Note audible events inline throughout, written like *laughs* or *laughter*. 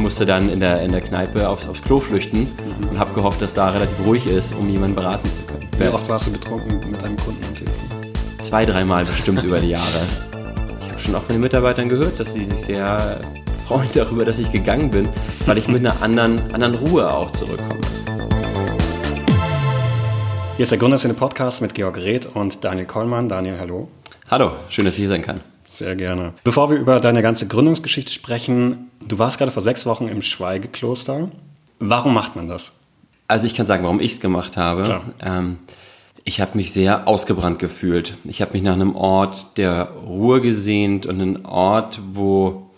musste dann in der, in der Kneipe aufs, aufs Klo flüchten mhm. und habe gehofft, dass da relativ ruhig ist, um jemanden beraten zu können. Wie oft warst du betrunken mit einem Kunden am Telefon? Zwei, dreimal bestimmt über die Jahre. Ich habe schon auch von den Mitarbeitern gehört, dass sie sich sehr freuen darüber, dass ich gegangen bin, weil ich mit einer anderen, anderen Ruhe auch zurückkomme. Hier ist der Gründerszene Podcast mit Georg Reth und Daniel Kollmann. Daniel, hallo. Hallo, schön, dass ich hier sein kann. Sehr gerne. Bevor wir über deine ganze Gründungsgeschichte sprechen, du warst gerade vor sechs Wochen im Schweigekloster. Warum macht man das? Also ich kann sagen, warum ich es gemacht habe. Ähm, ich habe mich sehr ausgebrannt gefühlt. Ich habe mich nach einem Ort der Ruhe gesehnt und einem Ort, wo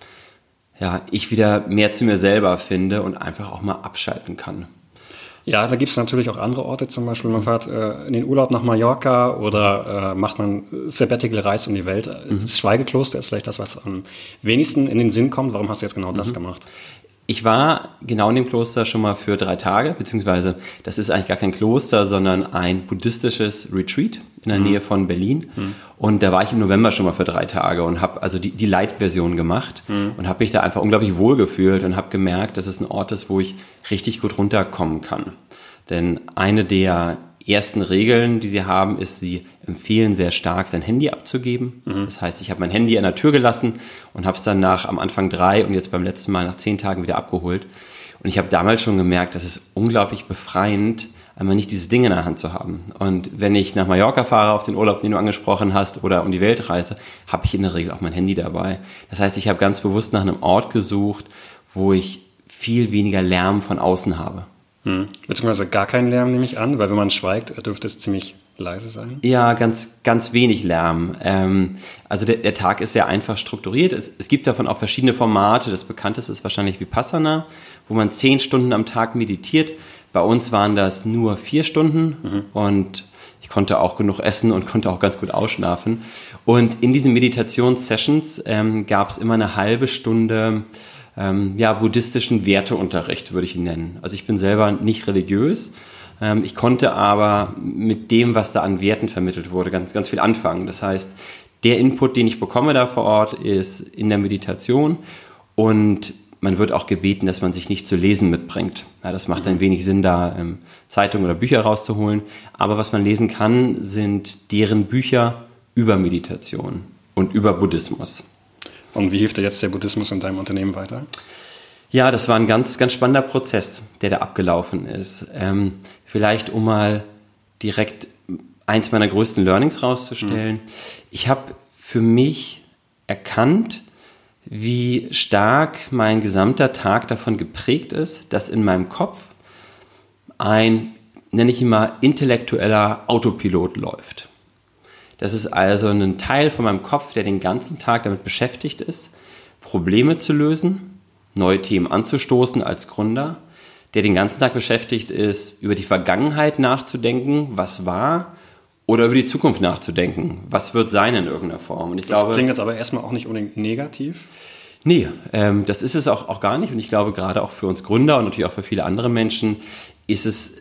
ja, ich wieder mehr zu mir selber finde und einfach auch mal abschalten kann. Ja, da gibt es natürlich auch andere Orte, zum Beispiel man fährt äh, in den Urlaub nach Mallorca oder äh, macht man Sabbatical Reise um die Welt. Mhm. Das Schweigekloster ist vielleicht das, was am wenigsten in den Sinn kommt. Warum hast du jetzt genau mhm. das gemacht? Ich war genau in dem Kloster schon mal für drei Tage, beziehungsweise das ist eigentlich gar kein Kloster, sondern ein buddhistisches Retreat in der mhm. Nähe von Berlin. Mhm. Und da war ich im November schon mal für drei Tage und habe also die, die Light-Version gemacht mhm. und habe mich da einfach unglaublich wohl gefühlt und habe gemerkt, dass es ein Ort ist, wo ich richtig gut runterkommen kann. Denn eine der ersten Regeln, die sie haben, ist, sie empfehlen sehr stark, sein Handy abzugeben. Mhm. Das heißt, ich habe mein Handy an der Tür gelassen und habe es dann nach am Anfang drei und jetzt beim letzten Mal nach zehn Tagen wieder abgeholt. Und ich habe damals schon gemerkt, das ist unglaublich befreiend, einmal nicht dieses Ding in der Hand zu haben. Und wenn ich nach Mallorca fahre, auf den Urlaub, den du angesprochen hast, oder um die Welt reise, habe ich in der Regel auch mein Handy dabei. Das heißt, ich habe ganz bewusst nach einem Ort gesucht, wo ich viel weniger Lärm von außen habe. Hm. Beziehungsweise gar keinen Lärm nehme ich an, weil wenn man schweigt, dürfte es ziemlich leise sein. Ja, ganz, ganz wenig Lärm. Ähm, also der, der, Tag ist sehr einfach strukturiert. Es, es, gibt davon auch verschiedene Formate. Das bekannteste ist wahrscheinlich Vipassana, wo man zehn Stunden am Tag meditiert. Bei uns waren das nur vier Stunden mhm. und ich konnte auch genug essen und konnte auch ganz gut ausschlafen. Und in diesen Meditationssessions ähm, gab es immer eine halbe Stunde ähm, ja, buddhistischen Werteunterricht, würde ich ihn nennen. Also ich bin selber nicht religiös. Ähm, ich konnte aber mit dem, was da an Werten vermittelt wurde, ganz, ganz viel anfangen. Das heißt, der Input, den ich bekomme da vor Ort, ist in der Meditation und man wird auch gebeten, dass man sich nicht zu lesen mitbringt. Ja, das macht ein wenig Sinn, da ähm, Zeitungen oder Bücher rauszuholen. Aber was man lesen kann, sind deren Bücher über Meditation und über Buddhismus. Und wie hilft dir jetzt der Buddhismus in deinem Unternehmen weiter? Ja, das war ein ganz, ganz spannender Prozess, der da abgelaufen ist. Ähm, vielleicht um mal direkt eins meiner größten Learnings rauszustellen. Mhm. Ich habe für mich erkannt, wie stark mein gesamter Tag davon geprägt ist, dass in meinem Kopf ein, nenne ich ihn mal, intellektueller Autopilot läuft. Das ist also ein Teil von meinem Kopf, der den ganzen Tag damit beschäftigt ist, Probleme zu lösen, neue Themen anzustoßen als Gründer, der den ganzen Tag beschäftigt ist, über die Vergangenheit nachzudenken, was war, oder über die Zukunft nachzudenken, was wird sein in irgendeiner Form. Und ich das glaube, klingt jetzt aber erstmal auch nicht unbedingt negativ. Nee, ähm, das ist es auch, auch gar nicht. Und ich glaube, gerade auch für uns Gründer und natürlich auch für viele andere Menschen ist es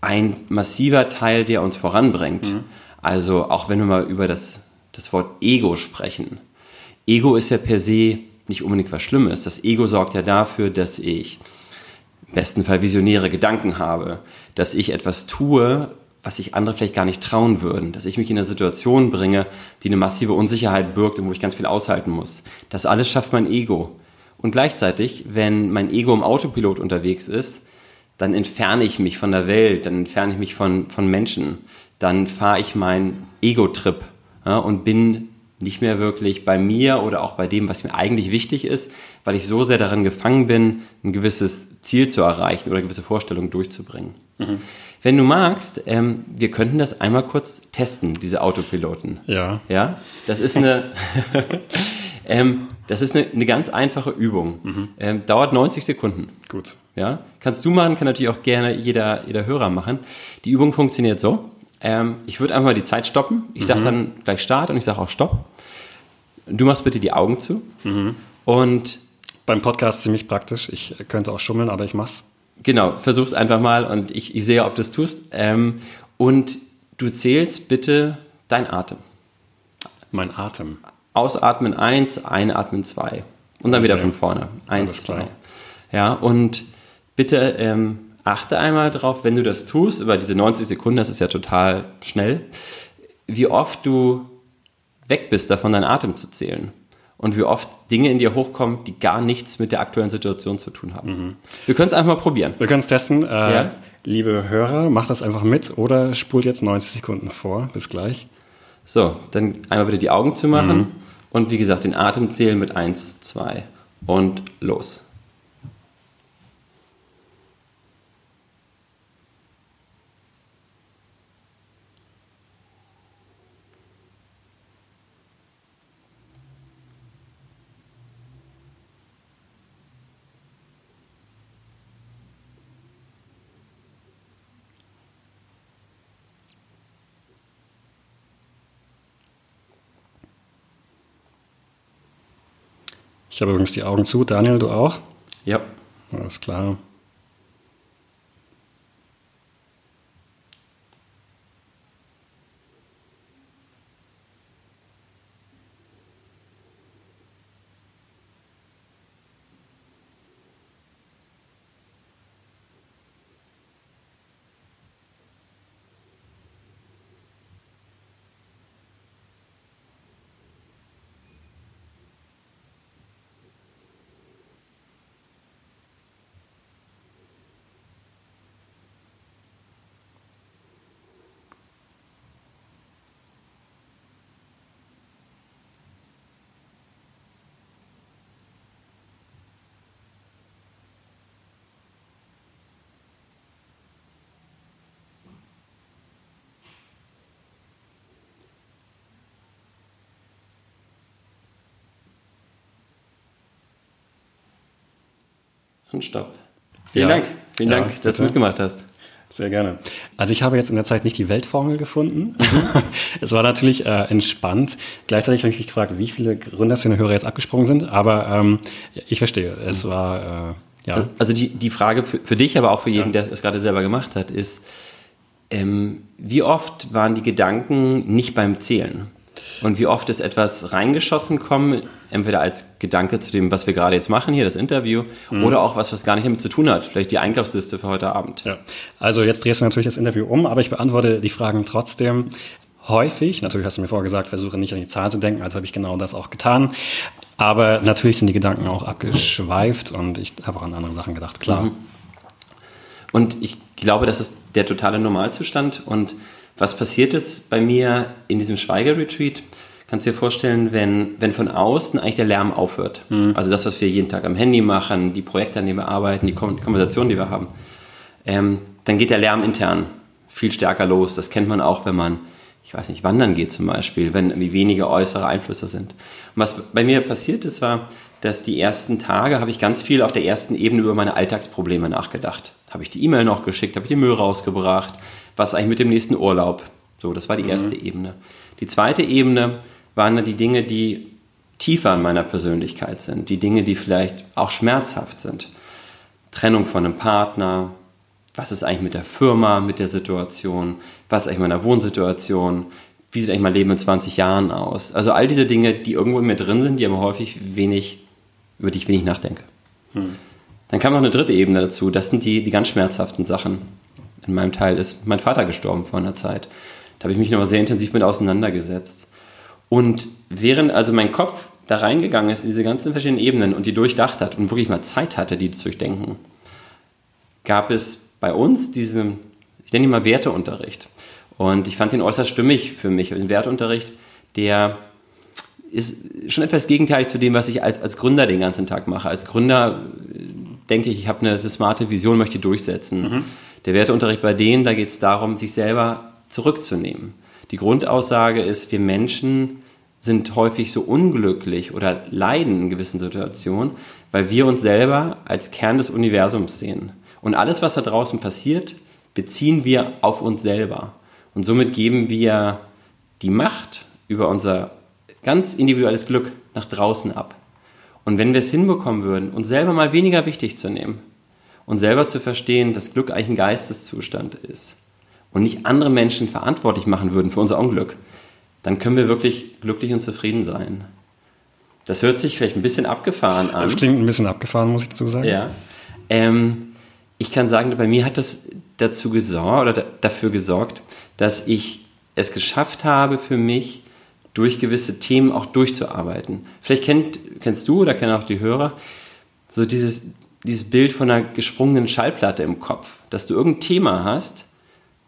ein massiver Teil, der uns voranbringt. Mhm. Also auch wenn wir mal über das, das Wort Ego sprechen. Ego ist ja per se nicht unbedingt was Schlimmes. Das Ego sorgt ja dafür, dass ich im besten Fall visionäre Gedanken habe, dass ich etwas tue, was sich andere vielleicht gar nicht trauen würden, dass ich mich in eine Situation bringe, die eine massive Unsicherheit birgt und wo ich ganz viel aushalten muss. Das alles schafft mein Ego. Und gleichzeitig, wenn mein Ego im Autopilot unterwegs ist, dann entferne ich mich von der Welt, dann entferne ich mich von, von Menschen dann fahre ich meinen Ego-Trip ja, und bin nicht mehr wirklich bei mir oder auch bei dem, was mir eigentlich wichtig ist, weil ich so sehr darin gefangen bin, ein gewisses Ziel zu erreichen oder gewisse Vorstellungen durchzubringen. Mhm. Wenn du magst, ähm, wir könnten das einmal kurz testen, diese Autopiloten. Ja. Ja, das ist eine, *laughs* ähm, das ist eine, eine, ganz einfache Übung. Mhm. Ähm, dauert 90 Sekunden. Gut. Ja, kannst du machen, kann natürlich auch gerne jeder, jeder Hörer machen. Die Übung funktioniert so. Ähm, ich würde einfach mal die Zeit stoppen. Ich sage mhm. dann gleich Start und ich sage auch Stopp. Du machst bitte die Augen zu. Mhm. Und beim Podcast ziemlich praktisch. Ich könnte auch schummeln, aber ich mach's. Genau, versuch's einfach mal und ich, ich sehe, ob du es tust. Ähm, und du zählst bitte dein Atem. Mein Atem. Ausatmen eins, einatmen zwei. Und dann okay. wieder von vorne. Eins, zwei. Ja, und bitte ähm, achte einmal drauf, wenn du das tust, über diese 90 Sekunden, das ist ja total schnell, wie oft du weg bist, davon deinen Atem zu zählen. Und wie oft Dinge in dir hochkommen, die gar nichts mit der aktuellen Situation zu tun haben. Mhm. Wir können es einfach mal probieren. Wir können es testen. Äh, ja? Liebe Hörer, macht das einfach mit oder spult jetzt 90 Sekunden vor. Bis gleich. So, dann einmal bitte die Augen zu machen mhm. und wie gesagt den Atem zählen mit 1, 2 und los. Ich habe übrigens die Augen zu. Daniel, du auch? Ja. Alles klar. Und Stopp. Vielen ja. Dank. Vielen ja, Dank, dass du mitgemacht hast. Sehr gerne. Also ich habe jetzt in der Zeit nicht die Weltformel gefunden. Mhm. *laughs* es war natürlich äh, entspannt. Gleichzeitig habe ich mich gefragt, wie viele Gründerszene-Hörer jetzt abgesprungen sind. Aber ähm, ich verstehe, es mhm. war äh, ja. Also die, die Frage für, für dich, aber auch für jeden, ja. der es gerade selber gemacht hat, ist, ähm, wie oft waren die Gedanken nicht beim Zählen? Und wie oft ist etwas reingeschossen kommen, entweder als Gedanke zu dem, was wir gerade jetzt machen hier, das Interview, mhm. oder auch was, was gar nicht damit zu tun hat, vielleicht die Einkaufsliste für heute Abend. Ja. Also jetzt drehst du natürlich das Interview um, aber ich beantworte die Fragen trotzdem häufig. Natürlich hast du mir vorher gesagt, versuche nicht an die Zahl zu denken, also habe ich genau das auch getan. Aber natürlich sind die Gedanken auch abgeschweift und ich habe auch an andere Sachen gedacht, klar. Mhm. Und ich glaube, das ist der totale Normalzustand und was passiert ist bei mir in diesem Schweigeretreat? Kannst du dir vorstellen, wenn, wenn von außen eigentlich der Lärm aufhört? Mhm. Also das, was wir jeden Tag am Handy machen, die Projekte, an denen wir arbeiten, die Konversationen, die wir haben, ähm, dann geht der Lärm intern viel stärker los. Das kennt man auch, wenn man, ich weiß nicht, wandern geht zum Beispiel, wenn irgendwie wenige äußere Einflüsse sind. Und was bei mir passiert ist, war, dass die ersten Tage habe ich ganz viel auf der ersten Ebene über meine Alltagsprobleme nachgedacht. Habe ich die E-Mail noch geschickt, habe ich den Müll rausgebracht, was eigentlich mit dem nächsten Urlaub. So, das war die mhm. erste mhm. Ebene. Die zweite Ebene waren dann die Dinge, die tiefer an meiner Persönlichkeit sind, die Dinge, die vielleicht auch schmerzhaft sind. Trennung von einem Partner, was ist eigentlich mit der Firma, mit der Situation, was ist eigentlich meiner Wohnsituation, wie sieht eigentlich mein Leben in 20 Jahren aus. Also all diese Dinge, die irgendwo in mir drin sind, die aber häufig wenig, über die ich wenig nachdenke. Hm. Dann kam noch eine dritte Ebene dazu, das sind die, die ganz schmerzhaften Sachen in meinem Teil ist mein Vater gestorben vor einer Zeit. Da habe ich mich noch sehr intensiv mit auseinandergesetzt. Und während also mein Kopf da reingegangen ist, diese ganzen verschiedenen Ebenen und die durchdacht hat und wirklich mal Zeit hatte, die zu durchdenken, gab es bei uns diesen, ich nenne ihn mal Werteunterricht. Und ich fand ihn äußerst stimmig für mich. Ein Werteunterricht, der ist schon etwas gegenteilig zu dem, was ich als, als Gründer den ganzen Tag mache. Als Gründer äh, denke ich, ich habe eine smarte Vision, möchte durchsetzen. Mhm. Der Werteunterricht bei denen, da geht es darum, sich selber zurückzunehmen. Die Grundaussage ist, wir Menschen sind häufig so unglücklich oder leiden in gewissen Situationen, weil wir uns selber als Kern des Universums sehen. Und alles, was da draußen passiert, beziehen wir auf uns selber. Und somit geben wir die Macht über unser ganz individuelles Glück nach draußen ab. Und wenn wir es hinbekommen würden, uns selber mal weniger wichtig zu nehmen, und selber zu verstehen, dass Glück eigentlich ein Geisteszustand ist und nicht andere Menschen verantwortlich machen würden für unser Unglück, dann können wir wirklich glücklich und zufrieden sein. Das hört sich vielleicht ein bisschen abgefahren an. Das klingt ein bisschen abgefahren, muss ich dazu sagen. Ja. Ähm, ich kann sagen, bei mir hat das dazu gesorgt oder dafür gesorgt, dass ich es geschafft habe, für mich durch gewisse Themen auch durchzuarbeiten. Vielleicht kennt, kennst du oder kennen auch die Hörer so dieses, dieses Bild von einer gesprungenen Schallplatte im Kopf, dass du irgendein Thema hast,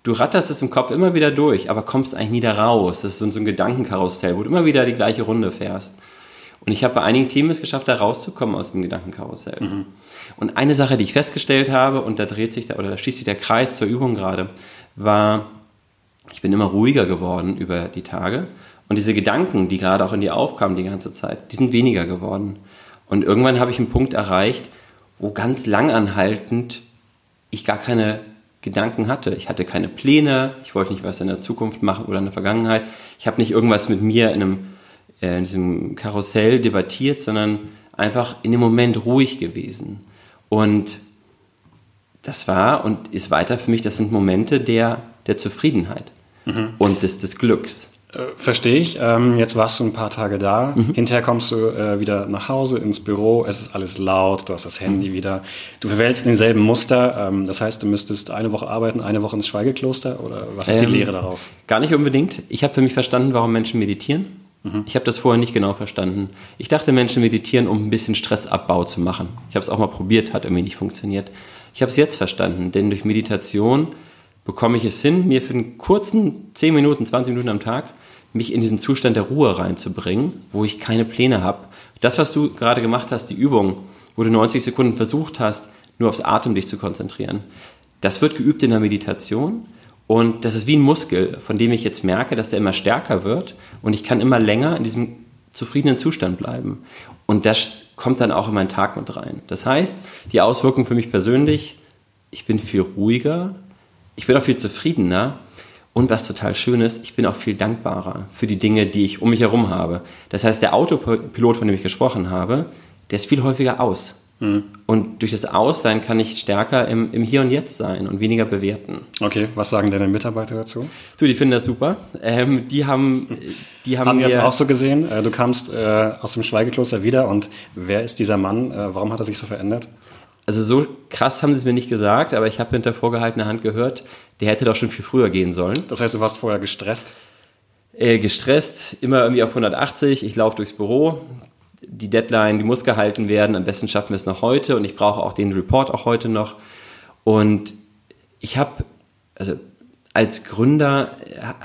du ratterst es im Kopf immer wieder durch, aber kommst eigentlich nie da raus. Das ist so ein Gedankenkarussell, wo du immer wieder die gleiche Runde fährst. Und ich habe bei einigen Themen es geschafft, da rauszukommen aus dem Gedankenkarussell. Mhm. Und eine Sache, die ich festgestellt habe, und da dreht sich der, oder da schließt sich der Kreis zur Übung gerade, war, ich bin immer ruhiger geworden über die Tage. Und diese Gedanken, die gerade auch in dir aufkamen die ganze Zeit, die sind weniger geworden. Und irgendwann habe ich einen Punkt erreicht, wo ganz langanhaltend ich gar keine Gedanken hatte. Ich hatte keine Pläne, ich wollte nicht was in der Zukunft machen oder in der Vergangenheit. Ich habe nicht irgendwas mit mir in, einem, äh, in diesem Karussell debattiert, sondern einfach in dem Moment ruhig gewesen. Und das war und ist weiter für mich, das sind Momente der, der Zufriedenheit mhm. und des, des Glücks. Äh, verstehe ich. Ähm, jetzt warst du ein paar Tage da. Mhm. Hinterher kommst du äh, wieder nach Hause ins Büro. Es ist alles laut. Du hast das Handy mhm. wieder. Du verwälzt denselben Muster. Ähm, das heißt, du müsstest eine Woche arbeiten, eine Woche ins Schweigekloster. Oder was ist ähm, die Lehre daraus? Gar nicht unbedingt. Ich habe für mich verstanden, warum Menschen meditieren. Mhm. Ich habe das vorher nicht genau verstanden. Ich dachte, Menschen meditieren, um ein bisschen Stressabbau zu machen. Ich habe es auch mal probiert, hat irgendwie nicht funktioniert. Ich habe es jetzt verstanden, denn durch Meditation bekomme ich es hin, mir für einen kurzen 10 Minuten, 20 Minuten am Tag mich in diesen Zustand der Ruhe reinzubringen, wo ich keine Pläne habe. Das, was du gerade gemacht hast, die Übung, wo du 90 Sekunden versucht hast, nur aufs Atem dich zu konzentrieren, das wird geübt in der Meditation und das ist wie ein Muskel, von dem ich jetzt merke, dass der immer stärker wird und ich kann immer länger in diesem zufriedenen Zustand bleiben. Und das kommt dann auch in meinen Tag mit rein. Das heißt, die Auswirkung für mich persönlich, ich bin viel ruhiger, ich bin auch viel zufriedener und was total schön ist, ich bin auch viel dankbarer für die Dinge, die ich um mich herum habe. Das heißt, der Autopilot, von dem ich gesprochen habe, der ist viel häufiger aus. Mhm. Und durch das Aussein kann ich stärker im, im, Hier und Jetzt sein und weniger bewerten. Okay, was sagen deine Mitarbeiter dazu? Du, die finden das super. Ähm, die haben, die haben, haben die das auch so gesehen? Äh, du kamst äh, aus dem Schweigekloster wieder und wer ist dieser Mann? Äh, warum hat er sich so verändert? Also so krass haben sie es mir nicht gesagt, aber ich habe hinter vorgehaltener Hand gehört, der hätte doch schon viel früher gehen sollen. Das heißt, du warst vorher gestresst? Äh, gestresst, immer irgendwie auf 180. Ich laufe durchs Büro. Die Deadline, die muss gehalten werden. Am besten schaffen wir es noch heute und ich brauche auch den Report auch heute noch. Und ich habe, also als Gründer,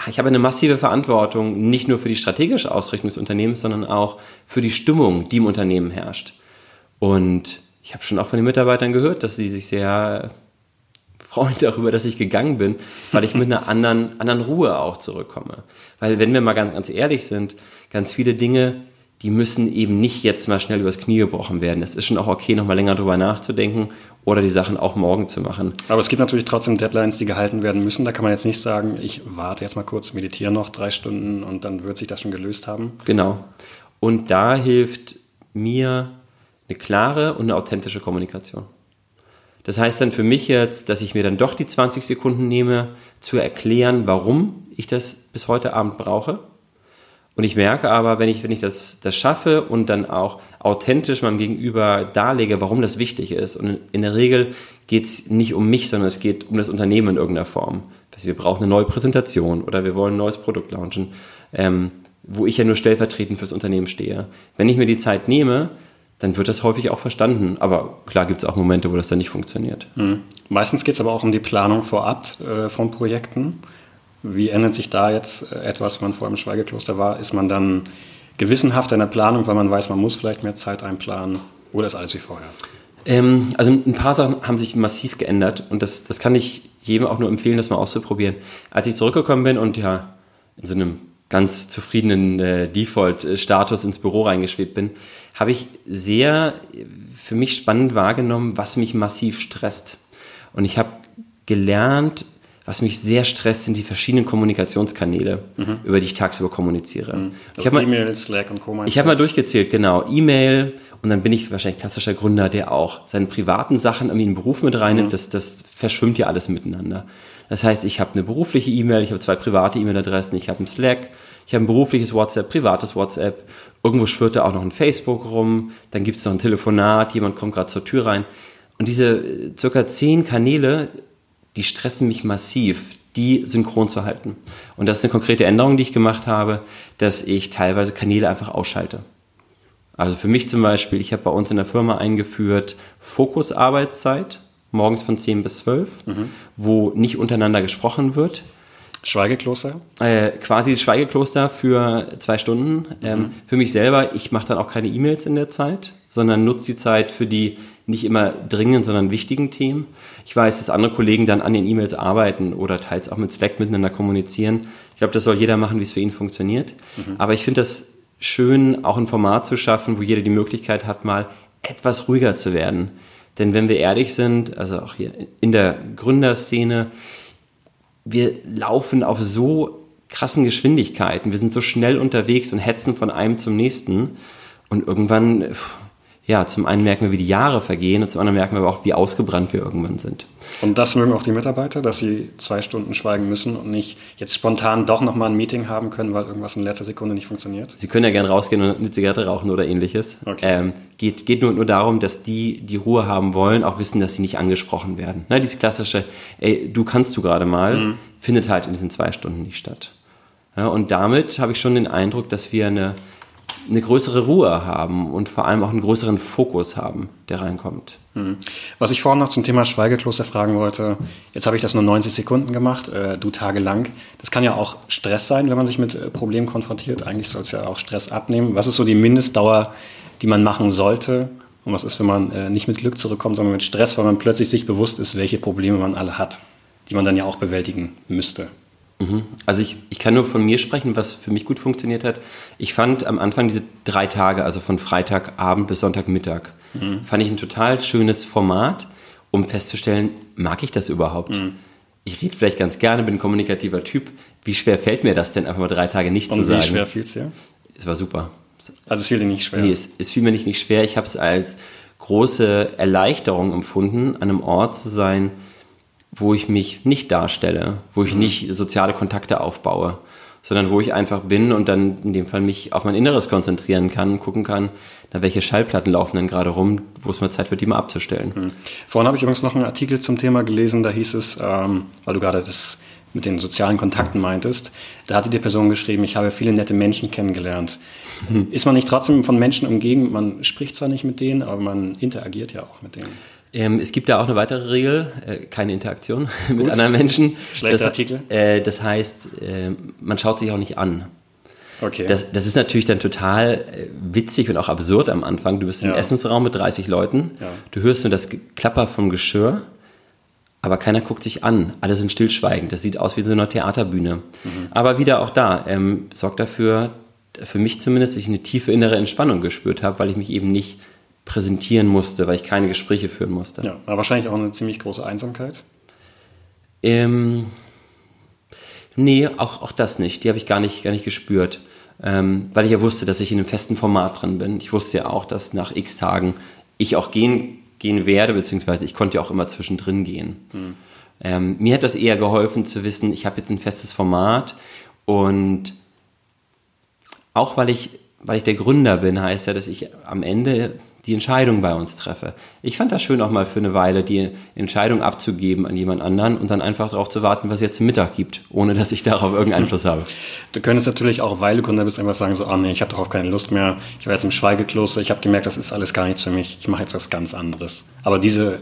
ich habe eine massive Verantwortung, nicht nur für die strategische Ausrichtung des Unternehmens, sondern auch für die Stimmung, die im Unternehmen herrscht. Und ich habe schon auch von den Mitarbeitern gehört, dass sie sich sehr freuen darüber, dass ich gegangen bin, weil ich mit einer anderen, anderen Ruhe auch zurückkomme. Weil wenn wir mal ganz, ganz ehrlich sind, ganz viele Dinge, die müssen eben nicht jetzt mal schnell übers Knie gebrochen werden. Es ist schon auch okay, nochmal länger drüber nachzudenken oder die Sachen auch morgen zu machen. Aber es gibt natürlich trotzdem Deadlines, die gehalten werden müssen. Da kann man jetzt nicht sagen, ich warte jetzt mal kurz, meditiere noch drei Stunden und dann wird sich das schon gelöst haben. Genau. Und da hilft mir eine klare und eine authentische Kommunikation. Das heißt dann für mich jetzt, dass ich mir dann doch die 20 Sekunden nehme, zu erklären, warum ich das bis heute Abend brauche. Und ich merke aber, wenn ich, wenn ich das, das schaffe und dann auch authentisch meinem Gegenüber darlege, warum das wichtig ist. Und in der Regel geht es nicht um mich, sondern es geht um das Unternehmen in irgendeiner Form. Also wir brauchen eine neue Präsentation oder wir wollen ein neues Produkt launchen, ähm, wo ich ja nur stellvertretend fürs Unternehmen stehe. Wenn ich mir die Zeit nehme, dann wird das häufig auch verstanden. Aber klar gibt es auch Momente, wo das dann nicht funktioniert. Mhm. Meistens geht es aber auch um die Planung vorab äh, von Projekten. Wie ändert sich da jetzt äh, etwas, wenn man vor einem Schweigekloster war? Ist man dann gewissenhaft in der Planung, weil man weiß, man muss vielleicht mehr Zeit einplanen? Oder ist alles wie vorher? Ähm, also ein paar Sachen haben sich massiv geändert und das, das kann ich jedem auch nur empfehlen, das mal auszuprobieren. Als ich zurückgekommen bin und ja in so einem ganz zufriedenen äh, Default-Status ins Büro reingeschwebt bin, habe ich sehr für mich spannend wahrgenommen, was mich massiv stresst. Und ich habe gelernt, was mich sehr stresst, sind die verschiedenen Kommunikationskanäle, mhm. über die ich tagsüber kommuniziere. Mhm. Ich habe E-Mail, Slack und Co. Ich habe mal durchgezählt, genau. E-Mail und dann bin ich wahrscheinlich klassischer Gründer, der auch seine privaten Sachen irgendwie in den Beruf mit reinnimmt. Mhm. Das, das verschwimmt ja alles miteinander. Das heißt, ich habe eine berufliche E-Mail, ich habe zwei private E-Mail-Adressen, ich habe ein Slack, ich habe ein berufliches WhatsApp, privates WhatsApp, irgendwo schwirrt da auch noch ein Facebook rum, dann gibt es noch ein Telefonat, jemand kommt gerade zur Tür rein. Und diese äh, circa zehn Kanäle, die stressen mich massiv, die synchron zu halten. Und das ist eine konkrete Änderung, die ich gemacht habe, dass ich teilweise Kanäle einfach ausschalte. Also für mich zum Beispiel, ich habe bei uns in der Firma eingeführt Fokusarbeitszeit, morgens von 10 bis 12, mhm. wo nicht untereinander gesprochen wird. Schweigekloster? Äh, quasi Schweigekloster für zwei Stunden. Mhm. Ähm, für mich selber, ich mache dann auch keine E-Mails in der Zeit, sondern nutze die Zeit für die nicht immer dringenden, sondern wichtigen Themen. Ich weiß, dass andere Kollegen dann an den E-Mails arbeiten oder teils auch mit Slack miteinander kommunizieren. Ich glaube, das soll jeder machen, wie es für ihn funktioniert. Mhm. Aber ich finde das schön, auch ein Format zu schaffen, wo jeder die Möglichkeit hat, mal etwas ruhiger zu werden. Denn wenn wir ehrlich sind, also auch hier in der Gründerszene, wir laufen auf so krassen Geschwindigkeiten, wir sind so schnell unterwegs und hetzen von einem zum nächsten. Und irgendwann ja, zum einen merken wir, wie die Jahre vergehen und zum anderen merken wir aber auch, wie ausgebrannt wir irgendwann sind. Und das mögen auch die Mitarbeiter, dass sie zwei Stunden schweigen müssen und nicht jetzt spontan doch nochmal ein Meeting haben können, weil irgendwas in letzter Sekunde nicht funktioniert? Sie können ja gerne rausgehen und eine Zigarette rauchen oder ähnliches. Okay. Ähm, geht geht nur, nur darum, dass die, die Ruhe haben wollen, auch wissen, dass sie nicht angesprochen werden. Ne, dieses klassische, ey, du kannst du gerade mal, mhm. findet halt in diesen zwei Stunden nicht statt. Ja, und damit habe ich schon den Eindruck, dass wir eine eine größere Ruhe haben und vor allem auch einen größeren Fokus haben, der reinkommt. Mhm. Was ich vorhin noch zum Thema Schweigekloster fragen wollte, jetzt habe ich das nur 90 Sekunden gemacht, äh, du tagelang. Das kann ja auch Stress sein, wenn man sich mit äh, Problemen konfrontiert. Eigentlich soll es ja auch Stress abnehmen. Was ist so die Mindestdauer, die man machen sollte? Und was ist, wenn man äh, nicht mit Glück zurückkommt, sondern mit Stress, weil man plötzlich sich bewusst ist, welche Probleme man alle hat, die man dann ja auch bewältigen müsste? Mhm. Also ich, ich kann nur von mir sprechen, was für mich gut funktioniert hat. Ich fand am Anfang diese drei Tage, also von Freitagabend bis Sonntagmittag, mhm. fand ich ein total schönes Format, um festzustellen, mag ich das überhaupt? Mhm. Ich rede vielleicht ganz gerne, bin ein kommunikativer Typ. Wie schwer fällt mir das denn, einfach mal drei Tage nicht Und zu sagen? wie schwer fiel es dir? Es war super. Also es fiel dir nicht schwer? Nee, es, es fiel mir nicht, nicht schwer. Ich habe es als große Erleichterung empfunden, an einem Ort zu sein, wo ich mich nicht darstelle, wo ich mhm. nicht soziale Kontakte aufbaue, sondern wo ich einfach bin und dann in dem Fall mich auf mein Inneres konzentrieren kann, gucken kann, na, welche Schallplatten laufen denn gerade rum, wo es mal Zeit wird, die mal abzustellen. Mhm. Vorhin habe ich übrigens noch einen Artikel zum Thema gelesen, da hieß es, ähm, weil du gerade das mit den sozialen Kontakten meintest, da hatte die Person geschrieben, ich habe viele nette Menschen kennengelernt. Mhm. Ist man nicht trotzdem von Menschen umgeben? Man spricht zwar nicht mit denen, aber man interagiert ja auch mit denen. Ähm, es gibt da auch eine weitere Regel, äh, keine Interaktion *laughs* mit Gut. anderen Menschen. Schlechter das, Artikel. Äh, das heißt, äh, man schaut sich auch nicht an. Okay. Das, das ist natürlich dann total äh, witzig und auch absurd am Anfang. Du bist ja. im Essensraum mit 30 Leuten, ja. du hörst nur das Klapper vom Geschirr, aber keiner guckt sich an. Alle sind stillschweigend. Das sieht aus wie so eine Theaterbühne. Mhm. Aber wieder auch da, ähm, sorgt dafür, für mich zumindest, dass ich eine tiefe innere Entspannung gespürt habe, weil ich mich eben nicht präsentieren musste, weil ich keine Gespräche führen musste. Ja, aber wahrscheinlich auch eine ziemlich große Einsamkeit. Ähm, nee, auch, auch das nicht. Die habe ich gar nicht, gar nicht gespürt. Ähm, weil ich ja wusste, dass ich in einem festen Format drin bin. Ich wusste ja auch, dass nach x Tagen ich auch gehen, gehen werde, beziehungsweise ich konnte ja auch immer zwischendrin gehen. Hm. Ähm, mir hat das eher geholfen zu wissen, ich habe jetzt ein festes Format und auch weil ich, weil ich der Gründer bin, heißt ja, dass ich am Ende die Entscheidung bei uns treffe. Ich fand das schön, auch mal für eine Weile die Entscheidung abzugeben an jemand anderen und dann einfach darauf zu warten, was es jetzt zum Mittag gibt, ohne dass ich darauf irgendeinen Einfluss habe. Du könntest natürlich auch, weil du Gründer bist, einfach sagen, so, ah nee, ich habe darauf keine Lust mehr, ich war jetzt im Schweigekloster, ich habe gemerkt, das ist alles gar nichts für mich, ich mache jetzt was ganz anderes. Aber diese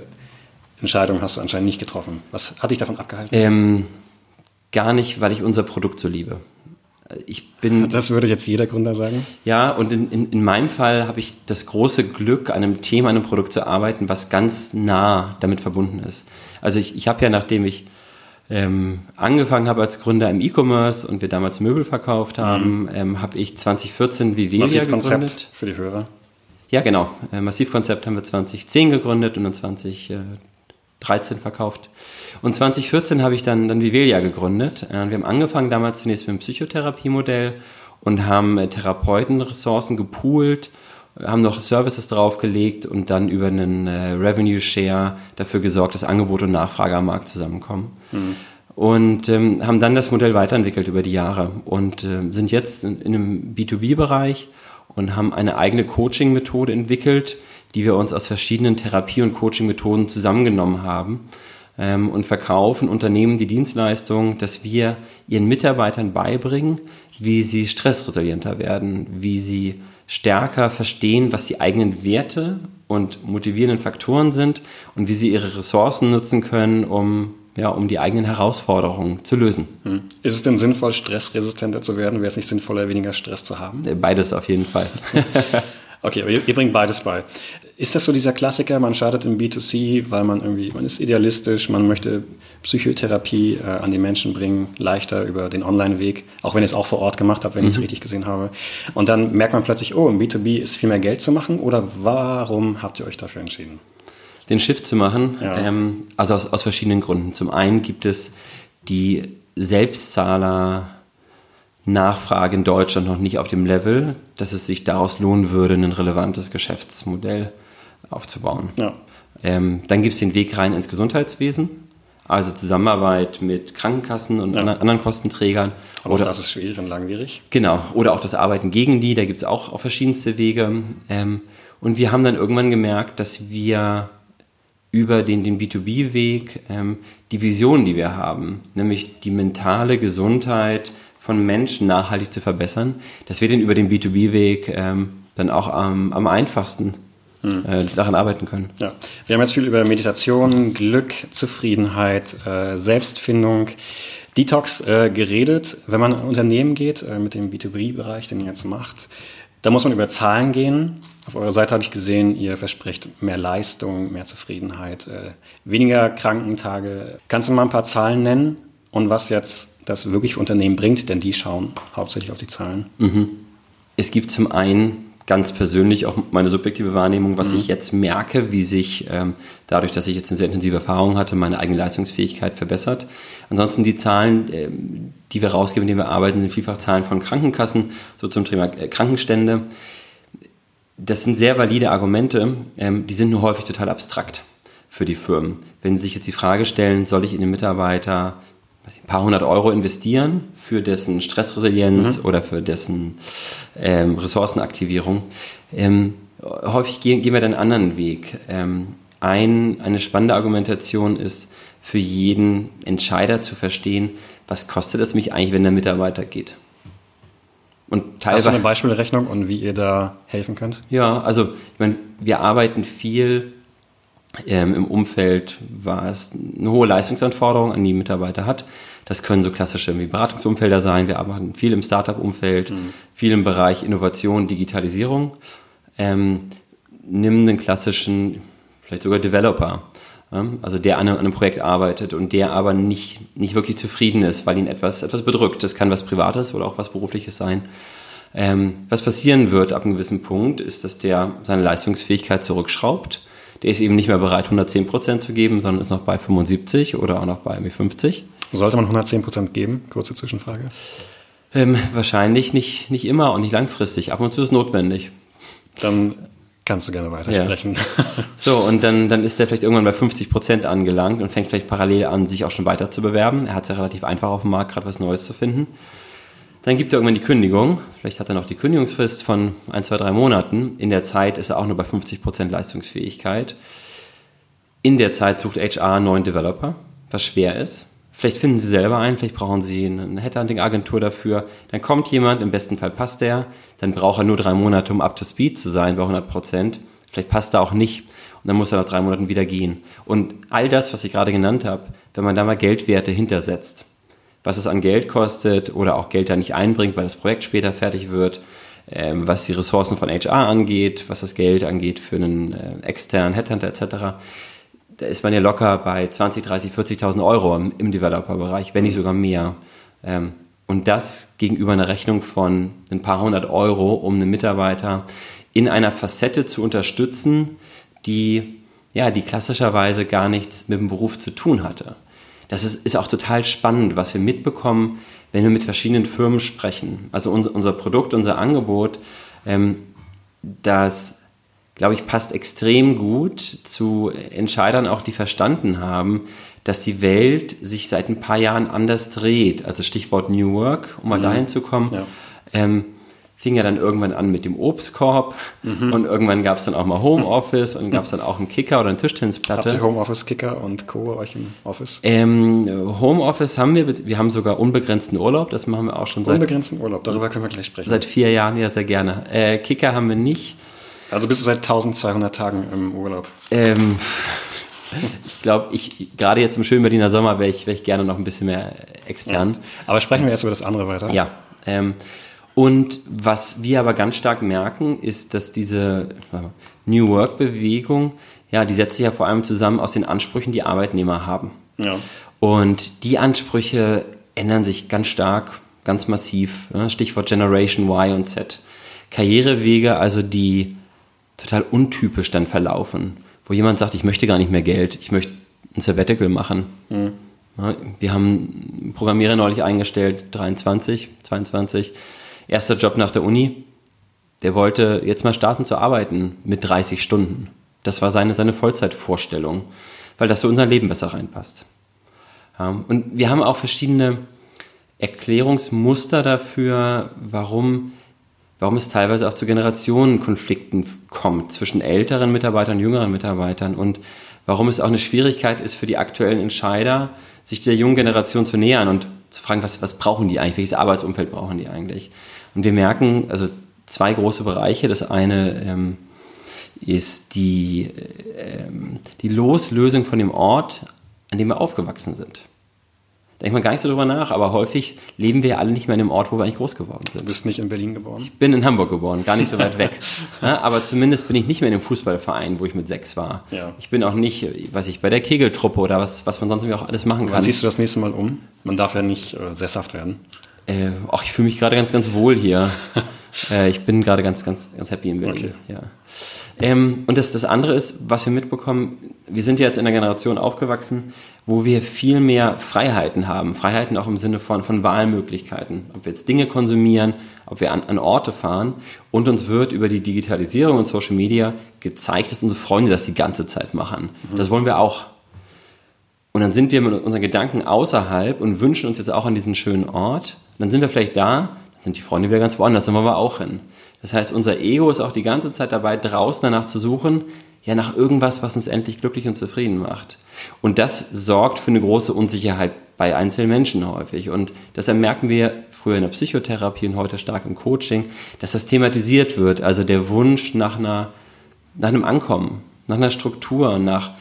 Entscheidung hast du anscheinend nicht getroffen. Was hat dich davon abgehalten? Ähm, gar nicht, weil ich unser Produkt so liebe ich bin. Das würde jetzt jeder Gründer sagen. Ja, und in, in, in meinem Fall habe ich das große Glück, an einem Thema, an einem Produkt zu arbeiten, was ganz nah damit verbunden ist. Also ich, ich habe ja, nachdem ich ähm, angefangen habe als Gründer im E-Commerce und wir damals Möbel verkauft haben, mhm. ähm, habe ich 2014 Vivelia gegründet. für die Hörer. Ja, genau. Äh, Massivkonzept haben wir 2010 gegründet und dann 2013 verkauft. Und 2014 habe ich dann, dann Vivelia gegründet. Äh, wir haben angefangen damals zunächst mit einem Psychotherapiemodell und haben äh, Therapeutenressourcen gepoolt, haben noch Services draufgelegt und dann über einen äh, Revenue Share dafür gesorgt, dass Angebot und Nachfrage am Markt zusammenkommen. Mhm. Und ähm, haben dann das Modell weiterentwickelt über die Jahre und äh, sind jetzt in, in einem B2B-Bereich und haben eine eigene Coaching-Methode entwickelt, die wir uns aus verschiedenen Therapie- und Coaching-Methoden zusammengenommen haben ähm, und verkaufen Unternehmen die Dienstleistung, dass wir ihren Mitarbeitern beibringen, wie sie stressresilienter werden, wie sie stärker verstehen, was die eigenen Werte und motivierenden Faktoren sind und wie sie ihre Ressourcen nutzen können, um ja, um die eigenen Herausforderungen zu lösen. Hm. Ist es denn sinnvoll, stressresistenter zu werden? Wäre es nicht sinnvoller, weniger Stress zu haben? Beides auf jeden Fall. *laughs* okay, aber ihr, ihr, bringt beides bei. Ist das so dieser Klassiker, man startet im B2C, weil man irgendwie, man ist idealistisch, man möchte Psychotherapie äh, an die Menschen bringen, leichter über den Online-Weg, auch wenn ich es auch vor Ort gemacht habe, wenn mhm. ich es richtig gesehen habe. Und dann merkt man plötzlich, oh, im B2B ist viel mehr Geld zu machen oder warum habt ihr euch dafür entschieden? Den Shift zu machen, ja. ähm, also aus, aus verschiedenen Gründen. Zum einen gibt es die Selbstzahler Nachfrage in Deutschland noch nicht auf dem Level, dass es sich daraus lohnen würde, ein relevantes Geschäftsmodell aufzubauen. Ja. Ähm, dann gibt es den Weg rein ins Gesundheitswesen, also Zusammenarbeit mit Krankenkassen und ja. anderen Kostenträgern. Aber oder, das ist schwierig und langwierig. Genau, oder auch das Arbeiten gegen die, da gibt es auch auf verschiedenste Wege. Ähm, und wir haben dann irgendwann gemerkt, dass wir über den, den B2B-Weg ähm, die Vision, die wir haben, nämlich die mentale Gesundheit von Menschen nachhaltig zu verbessern, dass wir den über den B2B-Weg ähm, dann auch am, am einfachsten hm. äh, daran arbeiten können. Ja. Wir haben jetzt viel über Meditation, Glück, Zufriedenheit, äh, Selbstfindung, Detox äh, geredet. Wenn man in ein Unternehmen geht, äh, mit dem B2B-Bereich, den ihr jetzt macht, da muss man über Zahlen gehen. Auf eurer Seite habe ich gesehen, ihr versprecht mehr Leistung, mehr Zufriedenheit, äh, weniger Krankentage. Kannst du mal ein paar Zahlen nennen und was jetzt das wirklich Unternehmen bringt? Denn die schauen hauptsächlich auf die Zahlen. Mhm. Es gibt zum einen ganz persönlich auch meine subjektive Wahrnehmung, was mhm. ich jetzt merke, wie sich ähm, dadurch, dass ich jetzt eine sehr intensive Erfahrung hatte, meine eigene Leistungsfähigkeit verbessert. Ansonsten die Zahlen, ähm, die wir rausgeben, denen wir arbeiten, sind vielfach Zahlen von Krankenkassen, so zum Thema äh, Krankenstände. Das sind sehr valide Argumente, ähm, die sind nur häufig total abstrakt für die Firmen. Wenn Sie sich jetzt die Frage stellen, soll ich in den Mitarbeiter ein paar hundert Euro investieren für dessen Stressresilienz mhm. oder für dessen ähm, Ressourcenaktivierung. Ähm, häufig gehen, gehen wir dann einen anderen Weg. Ähm, ein, eine spannende Argumentation ist, für jeden Entscheider zu verstehen, was kostet es mich eigentlich, wenn der Mitarbeiter geht. Und teilweise, Hast du eine Beispielrechnung und wie ihr da helfen könnt? Ja, also ich meine, wir arbeiten viel ähm, Im Umfeld war es eine hohe Leistungsanforderung an die Mitarbeiter hat. Das können so klassische wie Beratungsumfelder sein. Wir arbeiten viel im Startup-Umfeld, mhm. viel im Bereich Innovation, Digitalisierung. Ähm, nimm den klassischen, vielleicht sogar Developer, also der an einem, an einem, Projekt arbeitet und der aber nicht, nicht wirklich zufrieden ist, weil ihn etwas, etwas bedrückt. Das kann was Privates oder auch was Berufliches sein. Ähm, was passieren wird ab einem gewissen Punkt, ist, dass der seine Leistungsfähigkeit zurückschraubt der ist eben nicht mehr bereit, 110 Prozent zu geben, sondern ist noch bei 75 oder auch noch bei 50. Sollte man 110 Prozent geben? Kurze Zwischenfrage. Ähm, wahrscheinlich nicht, nicht immer und nicht langfristig. Ab und zu ist notwendig. Dann kannst du gerne weitersprechen. Ja. So, und dann, dann ist er vielleicht irgendwann bei 50 Prozent angelangt und fängt vielleicht parallel an, sich auch schon weiter zu bewerben. Er hat es ja relativ einfach auf dem Markt, gerade was Neues zu finden. Dann gibt er irgendwann die Kündigung. Vielleicht hat er noch die Kündigungsfrist von ein, zwei, drei Monaten. In der Zeit ist er auch nur bei 50% Leistungsfähigkeit. In der Zeit sucht HR einen neuen Developer, was schwer ist. Vielleicht finden Sie selber einen, vielleicht brauchen Sie eine Headhunting-Agentur dafür. Dann kommt jemand, im besten Fall passt der. Dann braucht er nur drei Monate, um up to speed zu sein bei 100% Vielleicht passt er auch nicht. Und dann muss er nach drei Monaten wieder gehen. Und all das, was ich gerade genannt habe, wenn man da mal Geldwerte hintersetzt, was es an Geld kostet oder auch Geld da nicht einbringt, weil das Projekt später fertig wird, ähm, was die Ressourcen von HR angeht, was das Geld angeht für einen äh, externen Headhunter etc. Da ist man ja locker bei 20, 30, 40.000 Euro im, im Developer-Bereich, wenn nicht sogar mehr. Ähm, und das gegenüber einer Rechnung von ein paar hundert Euro, um einen Mitarbeiter in einer Facette zu unterstützen, die ja, die klassischerweise gar nichts mit dem Beruf zu tun hatte das ist, ist auch total spannend, was wir mitbekommen, wenn wir mit verschiedenen Firmen sprechen. Also unser, unser Produkt, unser Angebot, ähm, das, glaube ich, passt extrem gut zu Entscheidern auch, die verstanden haben, dass die Welt sich seit ein paar Jahren anders dreht. Also Stichwort New Work, um mal mhm. dahin zu kommen. Ja. Ähm, fing ja dann irgendwann an mit dem Obstkorb mhm. und irgendwann gab es dann auch mal Homeoffice *laughs* und gab es dann auch einen Kicker oder eine Tischtennisplatte. Habt ihr Homeoffice, Kicker und Co. euch im Office? Ähm, Homeoffice haben wir, wir haben sogar unbegrenzten Urlaub, das machen wir auch schon seit... Unbegrenzten Urlaub, darüber können wir gleich sprechen. Seit vier Jahren, ja sehr gerne. Äh, Kicker haben wir nicht. Also bist du seit 1200 Tagen im Urlaub? Ähm, ich glaube, ich gerade jetzt im schönen Berliner Sommer wäre ich, wär ich gerne noch ein bisschen mehr extern. Ja. Aber sprechen wir erst über das andere weiter. Ja. Ähm, und was wir aber ganz stark merken, ist, dass diese New Work-Bewegung, ja, die setzt sich ja vor allem zusammen aus den Ansprüchen, die Arbeitnehmer haben. Ja. Und die Ansprüche ändern sich ganz stark, ganz massiv. Stichwort Generation Y und Z. Karrierewege, also die total untypisch dann verlaufen, wo jemand sagt, ich möchte gar nicht mehr Geld, ich möchte ein Sabbatical machen. Mhm. Wir haben Programmierer neulich eingestellt, 23, 22, erster Job nach der Uni. Der wollte jetzt mal starten zu arbeiten mit 30 Stunden. Das war seine, seine Vollzeitvorstellung, weil das zu unser Leben besser reinpasst. und wir haben auch verschiedene Erklärungsmuster dafür, warum warum es teilweise auch zu Generationenkonflikten kommt zwischen älteren Mitarbeitern und jüngeren Mitarbeitern und warum es auch eine Schwierigkeit ist für die aktuellen Entscheider, sich der jungen Generation zu nähern und zu fragen, was, was brauchen die eigentlich, welches Arbeitsumfeld brauchen die eigentlich. Und wir merken, also zwei große Bereiche. Das eine ähm, ist die, ähm, die Loslösung von dem Ort, an dem wir aufgewachsen sind denkt man gar nicht so drüber nach, aber häufig leben wir alle nicht mehr in dem Ort, wo wir eigentlich groß geworden sind. Du bist nicht in Berlin geboren? Ich bin in Hamburg geboren, gar nicht so weit weg. *laughs* Ja, aber zumindest bin ich nicht mehr in dem Fußballverein, wo ich mit sechs war. Ja. Ich bin auch nicht, weiß ich, bei der Kegeltruppe oder was, was man sonst auch alles machen kann. Wann siehst du das nächste Mal um? Man darf ja nicht äh, sesshaft werden. Äh, ach, ich fühle mich gerade ganz, ganz wohl hier. *laughs* äh, ich bin gerade ganz, ganz, ganz happy in Berlin. Okay. Ja. Ähm, und das, das andere ist, was wir mitbekommen, wir sind ja jetzt in einer Generation aufgewachsen, wo wir viel mehr Freiheiten haben. Freiheiten auch im Sinne von, von Wahlmöglichkeiten. Ob wir jetzt Dinge konsumieren, ob wir an, an Orte fahren. Und uns wird über die Digitalisierung und Social Media gezeigt, dass unsere Freunde das die ganze Zeit machen. Mhm. Das wollen wir auch. Und dann sind wir mit unseren Gedanken außerhalb und wünschen uns jetzt auch an diesen schönen Ort. Dann sind wir vielleicht da, dann sind die Freunde wieder ganz woanders, dann wollen wir auch hin. Das heißt, unser Ego ist auch die ganze Zeit dabei, draußen danach zu suchen, ja, nach irgendwas, was uns endlich glücklich und zufrieden macht. Und das sorgt für eine große Unsicherheit bei einzelnen Menschen häufig. Und deshalb merken wir früher in der Psychotherapie und heute stark im Coaching, dass das thematisiert wird. Also der Wunsch nach einer, nach einem Ankommen, nach einer Struktur, nach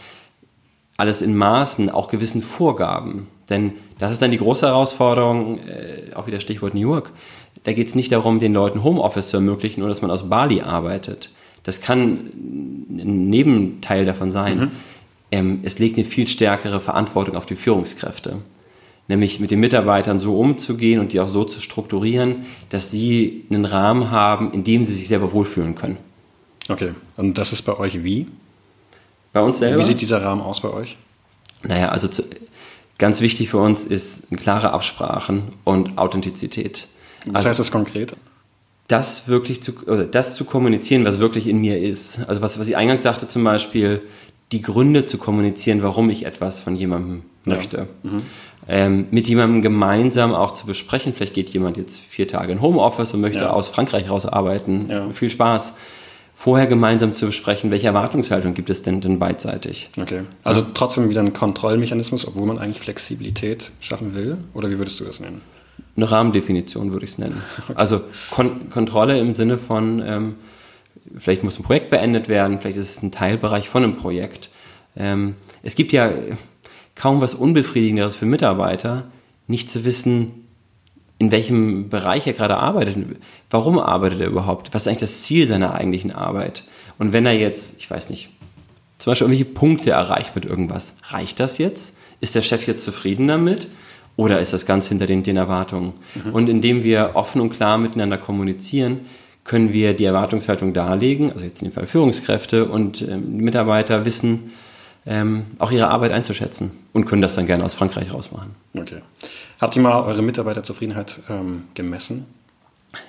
alles in Maßen, auch gewissen Vorgaben. Denn das ist dann die große Herausforderung, äh, auch wieder Stichwort New York da geht es nicht darum, den Leuten Homeoffice zu ermöglichen oder dass man aus Bali arbeitet. Das kann ein Nebenteil davon sein. Mhm. Ähm, es legt eine viel stärkere Verantwortung auf die Führungskräfte. Nämlich mit den Mitarbeitern so umzugehen und die auch so zu strukturieren, dass sie einen Rahmen haben, in dem sie sich selber wohlfühlen können. Okay, und das ist bei euch wie? Bei uns selber? Wie sieht dieser Rahmen aus bei euch? Naja, also zu, ganz wichtig für uns ist klare Absprachen und Authentizität. Was also, heißt das konkret? Das wirklich zu, oder das zu kommunizieren, was wirklich in mir ist. Also was, was ich eingangs sagte zum Beispiel, die Gründe zu kommunizieren, warum ich etwas von jemandem möchte. Ja. Mhm. Ähm, mit jemandem gemeinsam auch zu besprechen. Vielleicht geht jemand jetzt vier Tage in Homeoffice und möchte ja. aus Frankreich raus arbeiten. Ja. Viel Spaß. Vorher gemeinsam zu besprechen, welche Erwartungshaltung gibt es denn, denn beidseitig. Okay. Also trotzdem wieder ein Kontrollmechanismus, obwohl man eigentlich Flexibilität schaffen will? Oder wie würdest du das nennen? eine Rahmendefinition, würde ich es nennen. *laughs* Okay. Also Kon Kontrolle im Sinne von, ähm, vielleicht muss ein Projekt beendet werden, vielleicht ist es ein Teilbereich von einem Projekt. Ähm, es gibt ja kaum was Unbefriedigenderes für Mitarbeiter, nicht zu wissen, in welchem Bereich er gerade arbeitet. Warum arbeitet er überhaupt? Was ist eigentlich das Ziel seiner eigentlichen Arbeit? Und wenn er jetzt, ich weiß nicht, zum Beispiel irgendwelche Punkte erreicht mit irgendwas, reicht das jetzt? Ist der Chef jetzt zufrieden damit? Oder ist das ganz hinter den, den Erwartungen? Mhm. Und indem wir offen und klar miteinander kommunizieren, können wir die Erwartungshaltung darlegen, also jetzt in dem Fall Führungskräfte und ähm, Mitarbeiter wissen, ähm, auch ihre Arbeit einzuschätzen und können das dann gerne aus Frankreich rausmachen. Okay. Habt ihr mal eure Mitarbeiterzufriedenheit ähm, gemessen?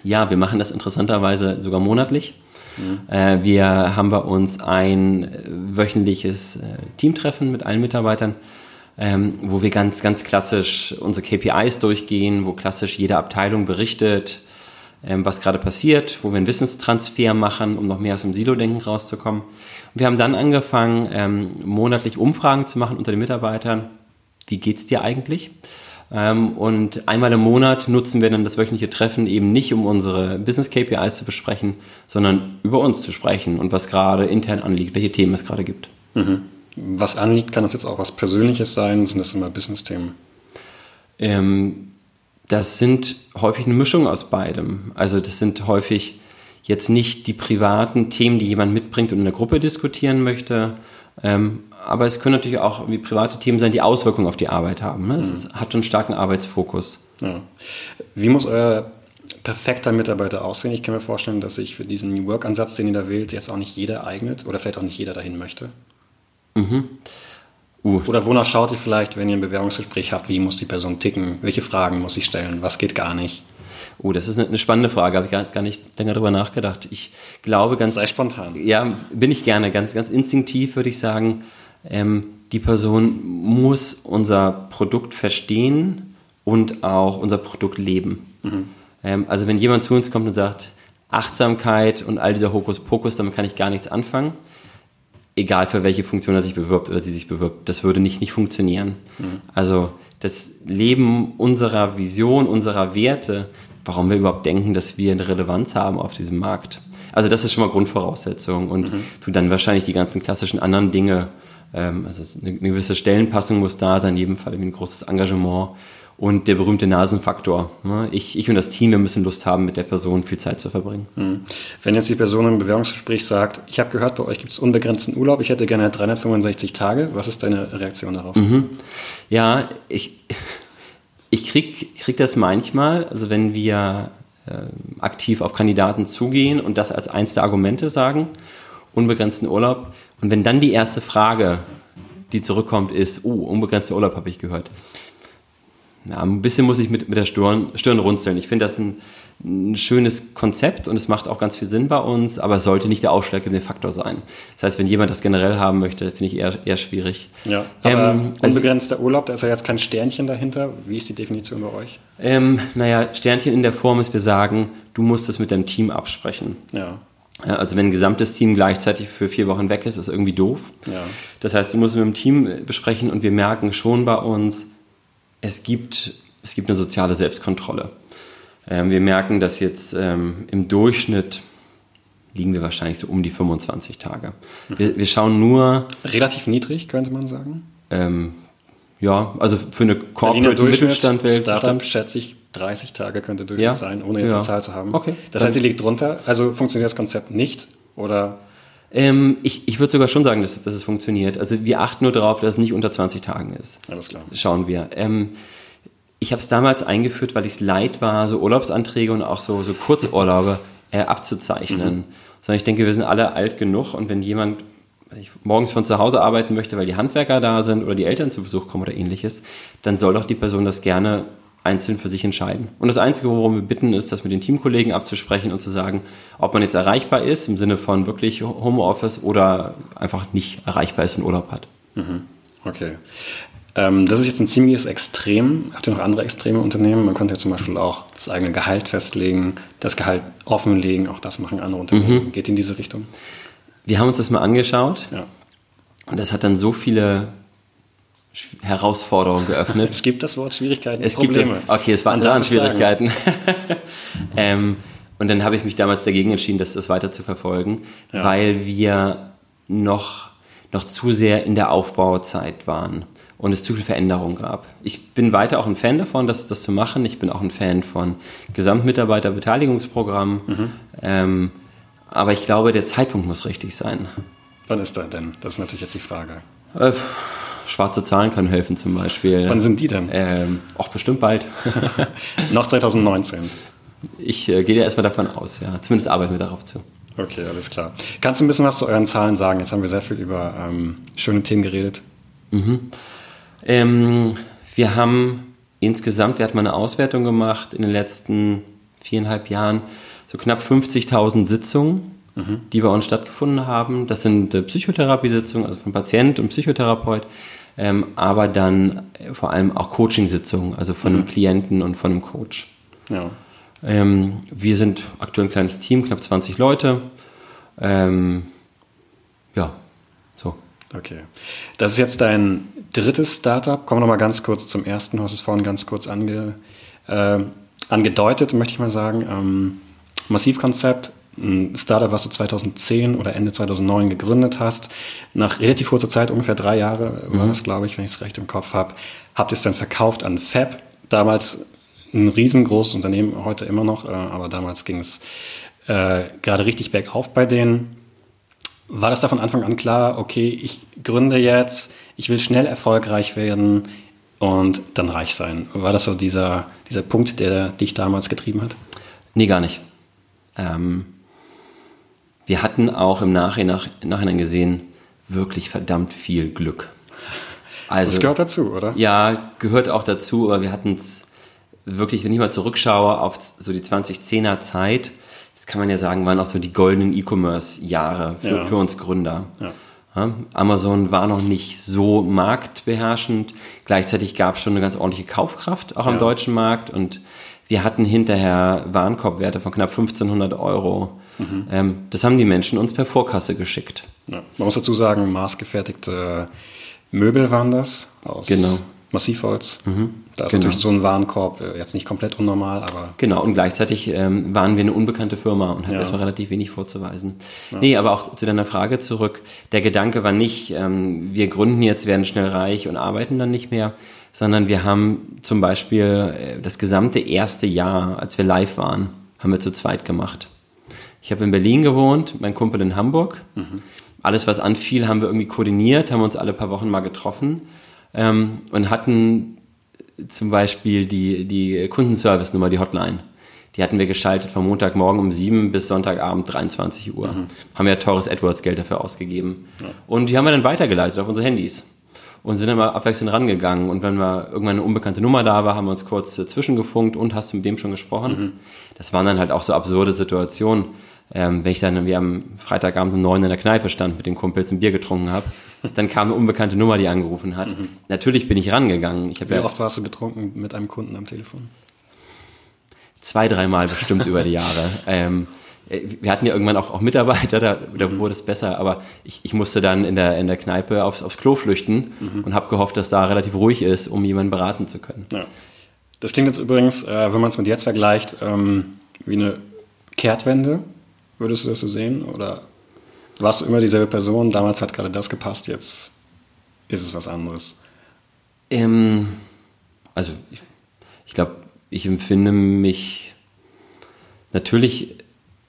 Ja, wir machen das interessanterweise sogar monatlich. Mhm. Äh, wir haben bei uns ein äh, wöchentliches äh, Teamtreffen mit allen Mitarbeitern ähm, wo wir ganz, ganz klassisch unsere KPIs durchgehen, wo klassisch jede Abteilung berichtet, ähm, was gerade passiert, wo wir einen Wissenstransfer machen, um noch mehr aus dem Silo-Denken rauszukommen. Und wir haben dann angefangen, ähm, monatlich Umfragen zu machen unter den Mitarbeitern. Wie geht's dir eigentlich? Ähm, und einmal im Monat nutzen wir dann das wöchentliche Treffen eben nicht, um unsere Business KPIs zu besprechen, sondern über uns zu sprechen und was gerade intern anliegt, welche Themen es gerade gibt. Mhm. Was anliegt, kann das jetzt auch was Persönliches sein? Sind das immer Business-Themen? Ähm, das sind häufig eine Mischung aus beidem. Also das sind häufig jetzt nicht die privaten Themen, die jemand mitbringt und in der Gruppe diskutieren möchte, ähm, aber es können natürlich auch wie private Themen sein, die Auswirkungen auf die Arbeit haben. Ne? Es mhm. ist, hat einen starken Arbeitsfokus. Ja. Wie muss euer perfekter Mitarbeiter aussehen? Ich kann mir vorstellen, dass sich für diesen New Work-Ansatz, den ihr da wählt, jetzt auch nicht jeder eignet oder vielleicht auch nicht jeder dahin möchte. Mhm. Uh. Oder wonach schaut ihr vielleicht, wenn ihr ein Bewerbungsgespräch habt, wie muss die Person ticken? Welche Fragen muss sie stellen? Was geht gar nicht? Oh, das ist eine spannende Frage, habe ich gar, gar nicht länger drüber nachgedacht. Ich glaube ganz. Sei spontan. Ja, bin ich gerne. Ganz, ganz instinktiv würde ich sagen, ähm, die Person muss unser Produkt verstehen und auch unser Produkt leben. Mhm. Ähm, also wenn jemand zu uns kommt und sagt, Achtsamkeit und all dieser Hokuspokus, damit kann ich gar nichts anfangen, egal für welche Funktion er sich bewirbt oder sie sich bewirbt, das würde nicht, nicht funktionieren. Mhm. Also das Leben unserer Vision, unserer Werte, warum wir überhaupt denken, dass wir eine Relevanz haben auf diesem Markt. Also das ist schon mal Grundvoraussetzung und mhm. du dann wahrscheinlich die ganzen klassischen anderen Dinge, ähm, also eine, eine, gewisse Stellenpassung muss da sein, in jedem Fall ein großes Engagement und der berühmte Nasenfaktor. Ne? Ich, ich und das Team, wir müssen Lust haben, mit der Person viel Zeit zu verbringen. Mhm. Wenn jetzt die Person im Bewerbungsgespräch sagt, ich habe gehört, bei euch gibt es unbegrenzten Urlaub, ich hätte gerne 365 Tage, was ist deine Reaktion darauf? Mhm. Ja, ich ich krieg, krieg das manchmal, also wenn wir äh, aktiv auf Kandidaten zugehen und das als eins der Argumente sagen, unbegrenzten Urlaub. Und wenn dann die erste Frage, die zurückkommt, ist, oh, unbegrenzter Urlaub habe ich gehört. Ja, ein bisschen muss ich mit, mit der Stirn, Stirn runzeln. Ich finde das ein, ein schönes Konzept und es macht auch ganz viel Sinn bei uns, aber es sollte nicht der ausschlaggebende Faktor sein. Das heißt, wenn jemand das generell haben möchte, finde ich eher, eher schwierig. Ja, aber ähm, also unbegrenzter Urlaub, da ist ja jetzt kein Sternchen dahinter. Wie ist die Definition bei euch? Ähm, naja, Sternchen in der Form ist, wir sagen, du musst es mit deinem Team absprechen. Ja. Also wenn ein gesamtes Team gleichzeitig für vier Wochen weg ist, ist irgendwie doof. Ja. Das heißt, du musst mit dem Team besprechen und wir merken schon bei uns, es gibt, es gibt eine soziale Selbstkontrolle. Ähm, wir merken, dass jetzt ähm, im Durchschnitt liegen wir wahrscheinlich so um die 25 Tage. Wir, wir schauen nur. Relativ niedrig, könnte man sagen. Ähm, ja, also für eine Corporate Mittelstand Startup schätze ich 30 Tage könnte Durchschnitt ja? sein, ohne jetzt ja. eine Zahl zu haben. Okay. Das heißt, sie liegt drunter. Also funktioniert das Konzept nicht oder? Ähm, ich ich würde sogar schon sagen, dass, dass es funktioniert. Also wir achten nur darauf, dass es nicht unter 20 Tagen ist. Alles klar. Schauen wir. Ähm, ich habe es damals eingeführt, weil ich es leid war, so Urlaubsanträge und auch so, so Kurzurlaube äh, abzuzeichnen. Mhm. Sondern ich denke, wir sind alle alt genug und wenn jemand ich, morgens von zu Hause arbeiten möchte, weil die Handwerker da sind oder die Eltern zu Besuch kommen oder ähnliches, dann soll doch die Person das gerne einzeln für sich entscheiden. Und das Einzige, worum wir bitten, ist, das mit den Teamkollegen abzusprechen und zu sagen, ob man jetzt erreichbar ist, im Sinne von wirklich Homeoffice oder einfach nicht erreichbar ist und Urlaub hat. Mhm. Okay. Ähm, das ist jetzt ein ziemliches Extrem. Habt ihr noch andere extreme Unternehmen? Man könnte ja zum Beispiel auch das eigene Gehalt festlegen, das Gehalt offenlegen, auch das machen andere Unternehmen. Mhm. Geht in diese Richtung? Wir haben uns das mal angeschaut. Ja. Und das hat dann so viele Herausforderungen geöffnet. es gibt das Wort Schwierigkeiten. Es Probleme. gibt okay, es waren daran Schwierigkeiten. *laughs* ähm, und dann habe ich mich damals dagegen entschieden, das, das weiter zu verfolgen, ja. weil wir noch, noch zu sehr in der Aufbauzeit waren und es zu viel Veränderung gab. Ich bin weiter auch ein Fan davon, das, das zu machen. Ich bin auch ein Fan von Gesamtmitarbeiterbeteiligungsprogrammen. Mhm. Ähm, aber ich glaube, der Zeitpunkt muss richtig sein. Wann ist er denn? Das ist natürlich jetzt die Frage. Äh, schwarze Zahlen können helfen zum Beispiel. Wann sind die denn? Ähm, auch bestimmt bald. *laughs* *laughs* Noch 2019. Ich äh, gehe ja erstmal davon aus, ja. Zumindest arbeiten wir darauf zu. Okay, alles klar. Kannst du ein bisschen was zu euren Zahlen sagen? Jetzt haben wir sehr viel über ähm, schöne Themen geredet. Mhm. Ähm, wir haben insgesamt, wir hatten mal eine Auswertung gemacht in den letzten viereinhalb Jahren, so knapp 50.000 Sitzungen, mhm. die bei uns stattgefunden haben. Das sind äh, Psychotherapiesitzungen, also von Patient und Psychotherapeut, ähm, aber dann äh, vor allem auch Coaching-Sitzungen, also von mhm. einem Klienten und von einem Coach. Ja. Ähm, wir sind aktuell ein kleines Team, knapp 20 Leute. Ähm, ja, so. Okay. Das ist jetzt dein drittes Startup. Kommen wir nochmal ganz kurz zum ersten. Du hast es vorhin ganz kurz ange, äh, angedeutet, möchte ich mal sagen. Ähm, Massivkonzept, ein Startup, was du 2010 oder Ende 2009 gegründet hast. Nach relativ kurzer Zeit, ungefähr drei Jahre mhm. war das, glaube ich, wenn ich es recht im Kopf habe, habt ihr es dann verkauft an Fab. Damals ein riesengroßes Unternehmen, heute immer noch, äh, aber damals ging es äh, gerade richtig bergauf bei denen. War das da von Anfang an klar, okay, ich gründe jetzt, ich will schnell erfolgreich werden und dann reich sein? War das so dieser, dieser Punkt, der dich damals getrieben hat? Nee, gar nicht. Ähm, wir hatten auch im Nachhinein, Nachhinein gesehen wirklich verdammt viel Glück. Also, das gehört dazu, oder? Ja, gehört auch dazu, aber wir hatten es wirklich, wenn ich mal zurückschaue auf so die 2010er Zeit, das kann man ja sagen, waren auch so die goldenen E-Commerce-Jahre für, ja. für, uns Gründer. Ja. Ja, Amazon war noch nicht so marktbeherrschend. Gleichzeitig gab es schon eine ganz ordentliche Kaufkraft auch am deutschen Markt und wir hatten hinterher Warenkorbwerte von knapp 1500 Euro. Mhm. Ähm, das haben die Menschen uns per Vorkasse geschickt. Man muss dazu sagen, maßgefertigte Möbel waren das aus genau. Massivholz. Mhm. Da ist genau. natürlich so ein Warenkorb äh, jetzt nicht komplett unnormal, aber. Genau, und gleichzeitig ähm, waren wir eine unbekannte Firma und hatten ja. erstmal relativ wenig vorzuweisen. Ja. Nee, aber auch zu deiner Frage zurück. Der Gedanke war nicht, ähm, wir gründen jetzt, werden schnell reich und arbeiten dann nicht mehr, sondern wir haben zum Beispiel äh, das gesamte erste Jahr, als wir live waren, haben wir zu zweit gemacht. Ich habe in Berlin gewohnt, mein Kumpel in Hamburg. Mhm. Alles, was anfiel, haben wir irgendwie koordiniert, haben uns alle paar Wochen mal getroffen ähm, und hatten zum Beispiel die, die Kundenservice-Nummer, die Hotline. Die hatten wir geschaltet von Montagmorgen um 7 bis Sonntagabend 23 Uhr. Mhm. Haben ja teures AdWords-Geld dafür ausgegeben. Ja. Und die haben wir dann weitergeleitet auf unsere Handys. Und sind immer abwechselnd rangegangen. Und wenn wir irgendwann eine unbekannte Nummer da war, haben wir uns kurz zwischengefunkt und hast du mit dem schon gesprochen. Mhm. Das waren dann halt auch so absurde Situationen ähm, wenn ich dann wie am Freitagabend um neun in der Kneipe stand mit den Kumpels ein Bier getrunken habe, dann kam eine unbekannte Nummer, die angerufen hat. Mhm. Natürlich bin ich rangegangen. Ich wie ja oft warst du betrunken mit einem Kunden am Telefon? Zwei, dreimal bestimmt über die Jahre. *laughs* Ähm, wir hatten ja irgendwann auch, auch Mitarbeiter, da, da mhm. wurde es besser, aber ich, ich musste dann in der, in der Kneipe aufs, aufs Klo flüchten mhm. und habe gehofft, dass da relativ ruhig ist, um jemanden beraten zu können. Ja. Das klingt jetzt übrigens, äh, wenn man es mit jetzt vergleicht, ähm, wie eine Kehrtwende. Würdest du das so sehen? Oder warst du immer dieselbe Person? Damals hat gerade das gepasst, jetzt ist es was anderes. Ähm, also ich, ich glaube, ich empfinde mich natürlich,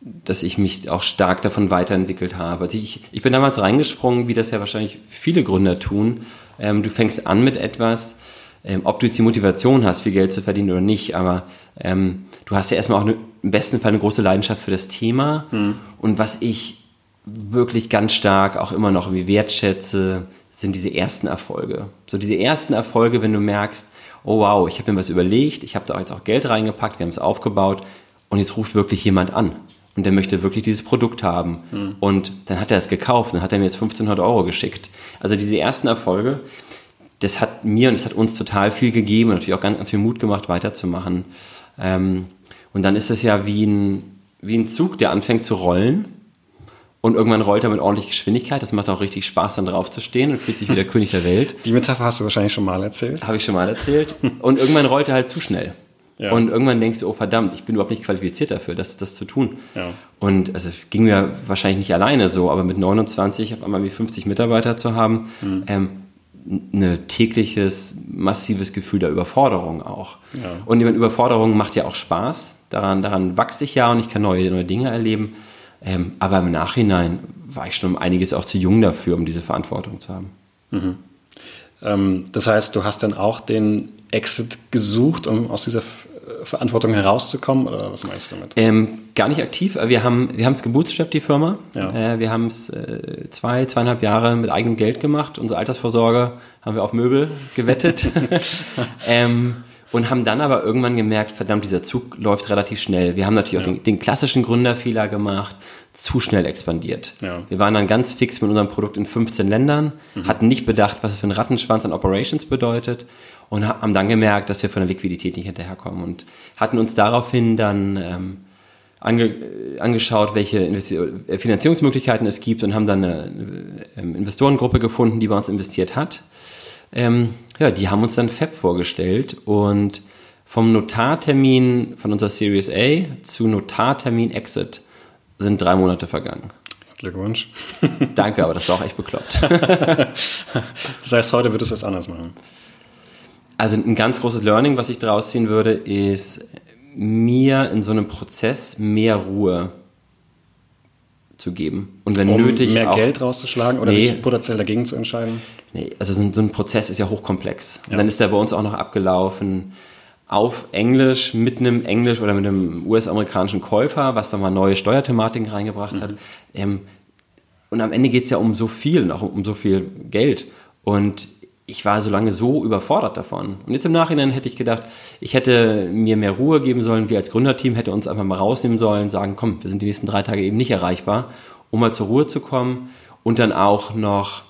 dass ich mich auch stark davon weiterentwickelt habe. Also ich, ich bin damals reingesprungen, wie das ja wahrscheinlich viele Gründer tun. Ähm, du fängst an mit etwas, ähm, ob du jetzt die Motivation hast, viel Geld zu verdienen oder nicht, aber ähm, du hast ja erstmal auch eine, im besten Fall eine große Leidenschaft für das Thema. Mhm. Und was ich wirklich ganz stark auch immer noch wie wertschätze, sind diese ersten Erfolge. So diese ersten Erfolge, wenn du merkst, oh wow, ich habe mir was überlegt, ich habe da jetzt auch Geld reingepackt, wir haben es aufgebaut und jetzt ruft wirklich jemand an und der möchte wirklich dieses Produkt haben. Mhm. Und dann hat er es gekauft, dann hat er mir jetzt 1500 Euro geschickt. Also diese ersten Erfolge, das hat mir und das hat uns total viel gegeben und natürlich auch ganz, ganz viel Mut gemacht, weiterzumachen. Ähm, und dann ist es ja wie ein, wie ein Zug, der anfängt zu rollen. Und irgendwann rollt er mit ordentlicher Geschwindigkeit. Das macht auch richtig Spaß, dann drauf zu stehen und fühlt sich wie der *laughs* König der Welt. Die Metapher hast du wahrscheinlich schon mal erzählt. Habe ich schon mal erzählt. Und irgendwann rollt er halt zu schnell. Ja. Und irgendwann denkst du, oh verdammt, ich bin überhaupt nicht qualifiziert dafür, das, das zu tun. Ja. Und also ging mir wahrscheinlich nicht alleine so, aber mit 29 auf einmal wie 50 Mitarbeiter zu haben, mhm. ähm, ein tägliches, massives Gefühl der Überforderung auch. Ja. Und die Überforderung macht ja auch Spaß. Daran, daran wachse ich ja und ich kann neue, neue Dinge erleben. Ähm, aber im Nachhinein war ich schon um einiges auch zu jung dafür, um diese Verantwortung zu haben. Mhm. Ähm, das heißt, du hast dann auch den Exit gesucht, um aus dieser Verantwortung herauszukommen? Oder was meinst du damit? Ähm, gar nicht aktiv. Wir haben wir es gebootstrapped, die Firma. Ja. Äh, wir haben es äh, zwei, zweieinhalb Jahre mit eigenem Geld gemacht. Unsere Altersvorsorge haben wir auf Möbel gewettet. *laughs* *laughs* ähm, und haben dann aber irgendwann gemerkt, verdammt, dieser Zug läuft relativ schnell. Wir haben natürlich ja. auch den, den, klassischen Gründerfehler gemacht. zu schnell expandiert. Ja. Wir waren dann ganz fix mit unserem Produkt in 15 Ländern, Mhm. hatten nicht bedacht, was es für ein Rattenschwanz an Operations bedeutet und ha- haben dann gemerkt, dass wir von der Liquidität nicht hinterherkommen und hatten uns daraufhin dann ähm, ange, äh, angeschaut, welche Investi äh, Finanzierungsmöglichkeiten es gibt und haben dann eine, eine ähm, Investorengruppe gefunden, die bei uns investiert hat. Ähm, ja, die haben uns dann FAB vorgestellt und vom Notartermin von unserer Series A zu Notartermin Exit sind drei Monate vergangen. Glückwunsch. *laughs* Danke, aber das war auch echt bekloppt. *laughs* Das heißt, heute würdest du es anders machen. Also ein ganz großes Learning, was ich daraus ziehen würde, ist mir in so einem Prozess mehr Ruhe zu geben. Und wenn Um nötig mehr Geld rauszuschlagen oder Nee. sich potenziell dagegen zu entscheiden. Nee, also so ein, so ein Prozess ist ja hochkomplex. Und Ja. dann ist der bei uns auch noch abgelaufen auf Englisch mit einem Englisch oder mit einem US-amerikanischen Käufer, was da mal neue Steuerthematiken reingebracht hat. Ähm, und am Ende geht es ja um so viel und auch um, um so viel Geld. Und ich war so lange so überfordert davon. Und jetzt im Nachhinein hätte ich gedacht, ich hätte mir mehr Ruhe geben sollen. Wir als Gründerteam hätte uns einfach mal rausnehmen sollen, sagen, komm, wir sind die nächsten drei Tage eben nicht erreichbar, um mal zur Ruhe zu kommen und dann auch noch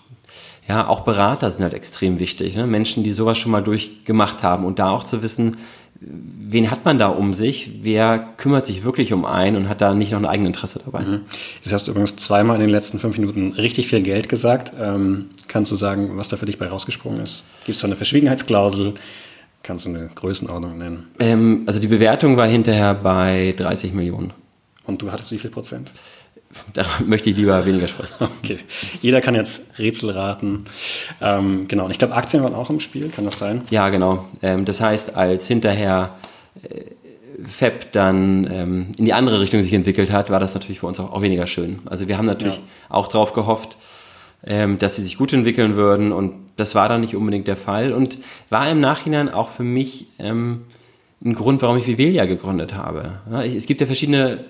ja, auch Berater sind halt extrem wichtig. Ne? Menschen, die sowas schon mal durchgemacht haben und da auch zu wissen, wen hat man da um sich, wer kümmert sich wirklich um einen und hat da nicht noch ein eigenes Interesse dabei. Das hast du übrigens zweimal in den letzten fünf Minuten richtig viel Geld gesagt. Ähm, kannst du sagen, was da für dich bei rausgesprungen ist? Gibt es da eine Verschwiegenheitsklausel? Kannst du eine Größenordnung nennen? Ähm, also die Bewertung war hinterher bei 30 Millionen. Und du hattest wie viel Prozent? Da möchte ich lieber weniger sprechen. Okay. Jeder kann jetzt Rätsel raten. Ähm, genau. Und ich glaube, Aktien waren auch im Spiel. Kann das sein? Ja, genau. Ähm, das heißt, als hinterher äh, FEP dann ähm, in die andere Richtung sich entwickelt hat, war das natürlich für uns auch, auch weniger schön. Also wir haben natürlich Ja. auch darauf gehofft, ähm, dass sie sich gut entwickeln würden und das war dann nicht unbedingt der Fall und war im Nachhinein auch für mich ähm, ein Grund, warum ich Vivelia gegründet habe. Ja, ich, es gibt ja verschiedene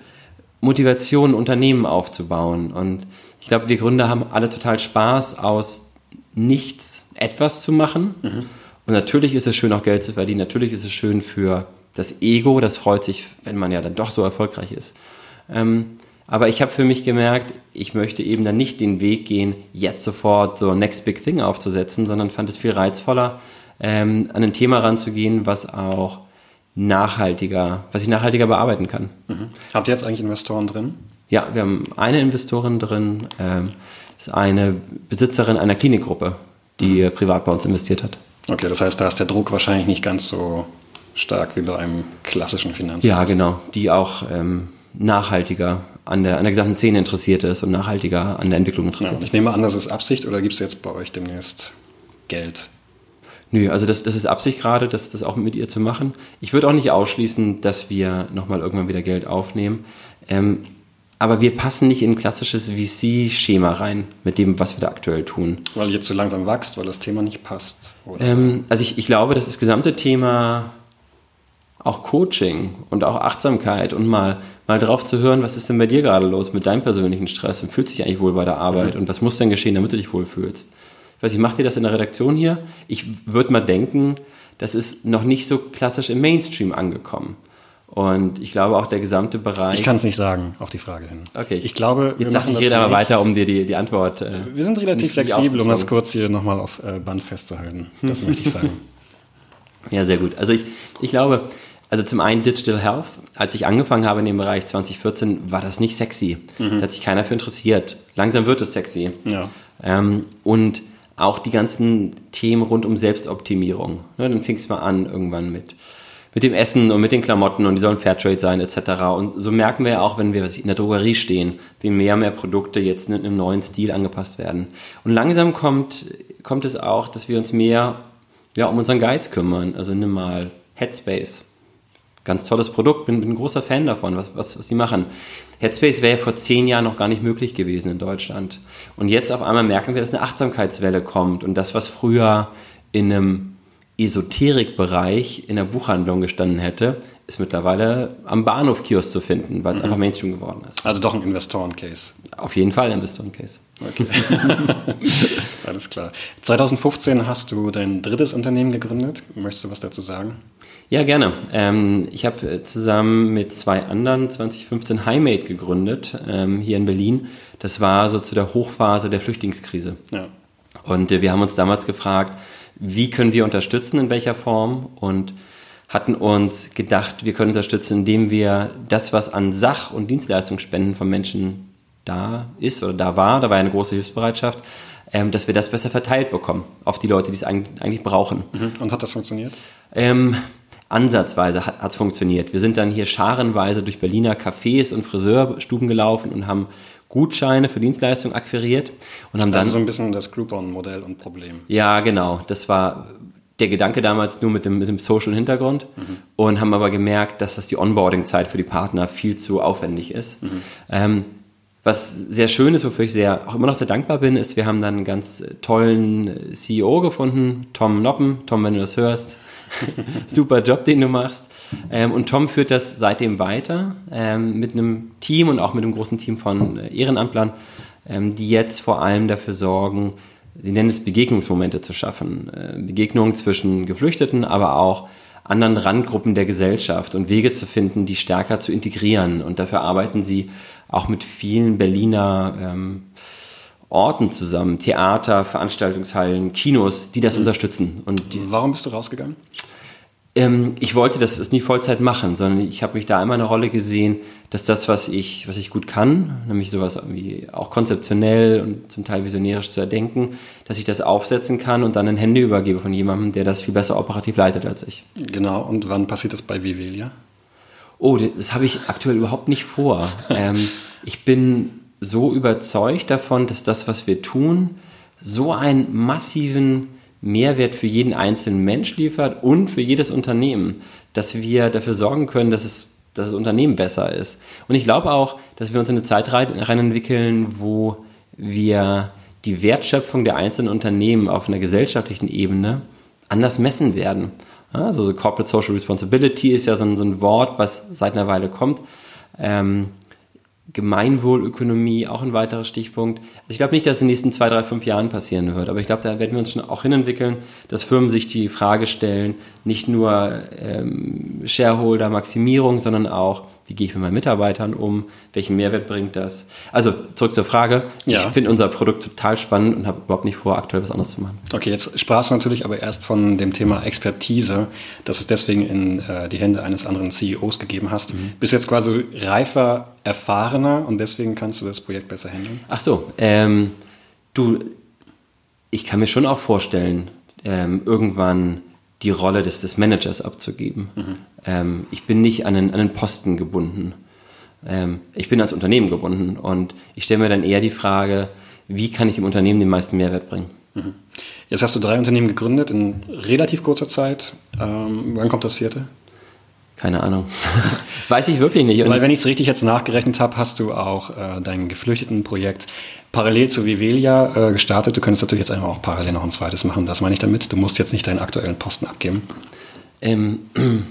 Motivationen, Unternehmen aufzubauen und ich glaube, wir Gründer haben alle total Spaß aus nichts etwas zu machen. Und natürlich ist es schön, auch Geld zu verdienen. Natürlich ist es schön für das Ego. Das freut sich, wenn man ja dann doch so erfolgreich ist. Ähm, aber ich habe für mich gemerkt, ich möchte eben dann nicht den Weg gehen, jetzt sofort so Next Big Thing aufzusetzen, sondern fand es viel reizvoller, ähm, an ein Thema ranzugehen, was auch nachhaltiger, was ich nachhaltiger bearbeiten kann. Habt ihr jetzt eigentlich Investoren drin? Ja, wir haben eine Investorin drin, ähm, ist eine Besitzerin einer Klinikgruppe, die äh, privat bei uns investiert hat. Okay, das heißt, da ist der Druck wahrscheinlich nicht ganz so stark wie bei einem klassischen Finanzinvest. Ja, genau, die auch ähm, nachhaltiger an der, an der gesamten Szene interessiert ist und nachhaltiger an der Entwicklung Ja, interessiert und ich ist. nehme an, das ist Absicht oder gibt es jetzt bei euch demnächst Geld? Nö, also das, das ist Absicht gerade, das, das auch mit ihr zu machen. Ich würde auch nicht ausschließen, dass wir nochmal irgendwann wieder Geld aufnehmen. Ähm, aber wir passen nicht in ein klassisches VC-Schema rein mit dem, was wir da aktuell tun. Weil ihr zu langsam wächst, weil das Thema nicht passt? Oder? Ähm, also ich, ich glaube, dass das gesamte Thema auch Coaching und auch Achtsamkeit und mal, mal drauf zu hören, was ist denn bei dir gerade los mit deinem persönlichen Stress und fühlst dich eigentlich wohl bei der Arbeit und was muss denn geschehen, damit du dich wohlfühlst. Ich weiß nicht, macht ihr das in der Redaktion hier? Ich würde mal denken, das ist noch nicht so klassisch im Mainstream angekommen. Und ich glaube auch der gesamte Bereich. ich kann es nicht sagen, auf die Frage hin. Okay, Ich glaube, jetzt machen ich, aber nicht- weiter, um dir die, die Antwort. Äh, Wir sind relativ flexibel, um das kurz hier nochmal auf äh, Band festzuhalten. Das möchte ich sagen. *laughs* Ja, sehr gut. Also ich, ich glaube, also zum einen Digital Health. Als ich angefangen habe in dem Bereich 2014, war das nicht sexy. Da hat sich keiner für interessiert. Langsam wird es sexy. Ja. Ähm, und auch die ganzen Themen rund um Selbstoptimierung. Ne, dann fing es mal an irgendwann mit, mit dem Essen und mit den Klamotten und die sollen Fairtrade sein etc. Und so merken wir ja auch, wenn wir in der Drogerie stehen, wie mehr und mehr Produkte jetzt in einem neuen Stil angepasst werden. Und langsam kommt, kommt es auch, dass wir uns mehr ja, um unseren Geist kümmern. Also nimm mal Headspace. Ganz tolles Produkt, bin, bin ein großer Fan davon, was, was, was die machen. Headspace wäre ja vor zehn Jahren noch gar nicht möglich gewesen in Deutschland. Und jetzt auf einmal merken wir, dass eine Achtsamkeitswelle kommt und das, was früher in einem Esoterikbereich in der Buchhandlung gestanden hätte, ist mittlerweile am Bahnhofkiosk zu finden, weil es einfach Mainstream geworden ist. Also doch ein Investoren-Case. Auf jeden Fall ein Investoren-Case. Okay. *laughs* Alles klar. 2015 hast du dein drittes Unternehmen gegründet. Möchtest du was dazu sagen? Ja, gerne. Ähm, ich habe äh, zusammen mit zwei anderen 2015 Highmate gegründet, ähm, hier in Berlin. Das war so zu der Hochphase der Flüchtlingskrise. Ja. Und äh, wir haben uns damals gefragt, wie können wir unterstützen, in welcher Form und hatten uns gedacht, wir können unterstützen, indem wir das, was an Sach- und Dienstleistungsspenden von Menschen da ist oder da war, da war eine große Hilfsbereitschaft, ähm, dass wir das besser verteilt bekommen auf die Leute, die es eigentlich, brauchen. Mhm. Und hat das funktioniert? Ähm, ansatzweise hat es funktioniert. Wir sind dann hier scharenweise durch Berliner Cafés und Friseurstuben gelaufen und haben Gutscheine für Dienstleistungen akquiriert und haben dann. Also so ein bisschen das Groupon-Modell und Problem. Ja, genau. Das war der Gedanke damals nur mit dem, mit dem Social-Hintergrund mhm. und haben aber gemerkt, dass das die Onboarding-Zeit für die Partner viel zu aufwendig ist. Mhm. Ähm, was sehr schön ist, wofür ich sehr, auch immer noch sehr dankbar bin, ist, wir haben dann einen ganz tollen CEO gefunden, Tom Noppen. Tom, wenn du das hörst, *laughs* super Job, den du machst. Ähm, und Tom führt das seitdem weiter ähm, mit einem Team und auch mit einem großen Team von äh, Ehrenamtlern, ähm, die jetzt vor allem dafür sorgen, sie nennen es Begegnungsmomente zu schaffen. Äh, Begegnungen zwischen Geflüchteten, aber auch anderen Randgruppen der Gesellschaft und Wege zu finden, die stärker zu integrieren. Und dafür arbeiten sie auch mit vielen Berliner ähm, Orten zusammen, Theater, Veranstaltungshallen, Kinos, die das mhm. unterstützen. Und die, Warum bist du rausgegangen? Ähm, ich wollte das, das nie Vollzeit machen, sondern ich habe mich da immer eine Rolle gesehen, dass das, was ich, was ich gut kann, nämlich sowas wie auch konzeptionell und zum Teil visionärisch zu erdenken, dass ich das aufsetzen kann und dann in Hände übergebe von jemandem, der das viel besser operativ leitet als ich. Genau, und wann passiert das bei Vivelia? Oh, das habe ich aktuell überhaupt nicht vor. *laughs* ähm, ich bin so überzeugt davon, dass das, was wir tun, so einen massiven Mehrwert für jeden einzelnen Mensch liefert und für jedes Unternehmen, dass wir dafür sorgen können, dass es dass das Unternehmen besser ist. Und ich glaube auch, dass wir uns in eine Zeit rein entwickeln, wo wir die Wertschöpfung der einzelnen Unternehmen auf einer gesellschaftlichen Ebene anders messen werden. Also so Corporate Social Responsibility ist ja so ein, so ein Wort, was seit einer Weile kommt. Ähm, Gemeinwohlökonomie, auch ein weiterer Stichpunkt. Also ich glaube nicht, dass es in den nächsten zwei, drei, fünf Jahren passieren wird, aber ich glaube, da werden wir uns schon auch hinentwickeln, dass Firmen sich die Frage stellen, nicht nur ähm, Shareholder-Maximierung, sondern auch, wie gehe ich mit meinen Mitarbeitern um, welchen Mehrwert bringt das. Also zurück zur Frage. Ja. Ich finde unser Produkt total spannend und habe überhaupt nicht vor, aktuell was anderes zu machen. Okay, jetzt sprachst du natürlich aber erst von dem Thema Expertise, dass es deswegen in äh, die Hände eines anderen CEOs gegeben hast. Mhm. Bist jetzt quasi reifer, erfahrener und deswegen kannst du das Projekt besser handeln? Ach so, ähm, du, ich kann mir schon auch vorstellen, ähm, irgendwann die Rolle des, des Managers abzugeben. Mhm. Ähm, ich bin nicht an einen, an einen Posten gebunden. Ähm, ich bin als Unternehmen gebunden und ich stelle mir dann eher die Frage, wie kann ich dem Unternehmen den meisten Mehrwert bringen? Mhm. Jetzt hast du drei Unternehmen gegründet in relativ kurzer Zeit. Ähm, wann kommt das vierte? Keine Ahnung. *laughs* Weiß ich wirklich nicht. Und Weil wenn ich es richtig jetzt nachgerechnet habe, hast du auch äh, dein Geflüchtetenprojekt parallel zu Vivelia äh, gestartet. Du könntest natürlich jetzt einfach auch parallel noch ein zweites machen. Das meine ich damit. Du musst jetzt nicht deinen aktuellen Posten abgeben. Ähm, *clears throat*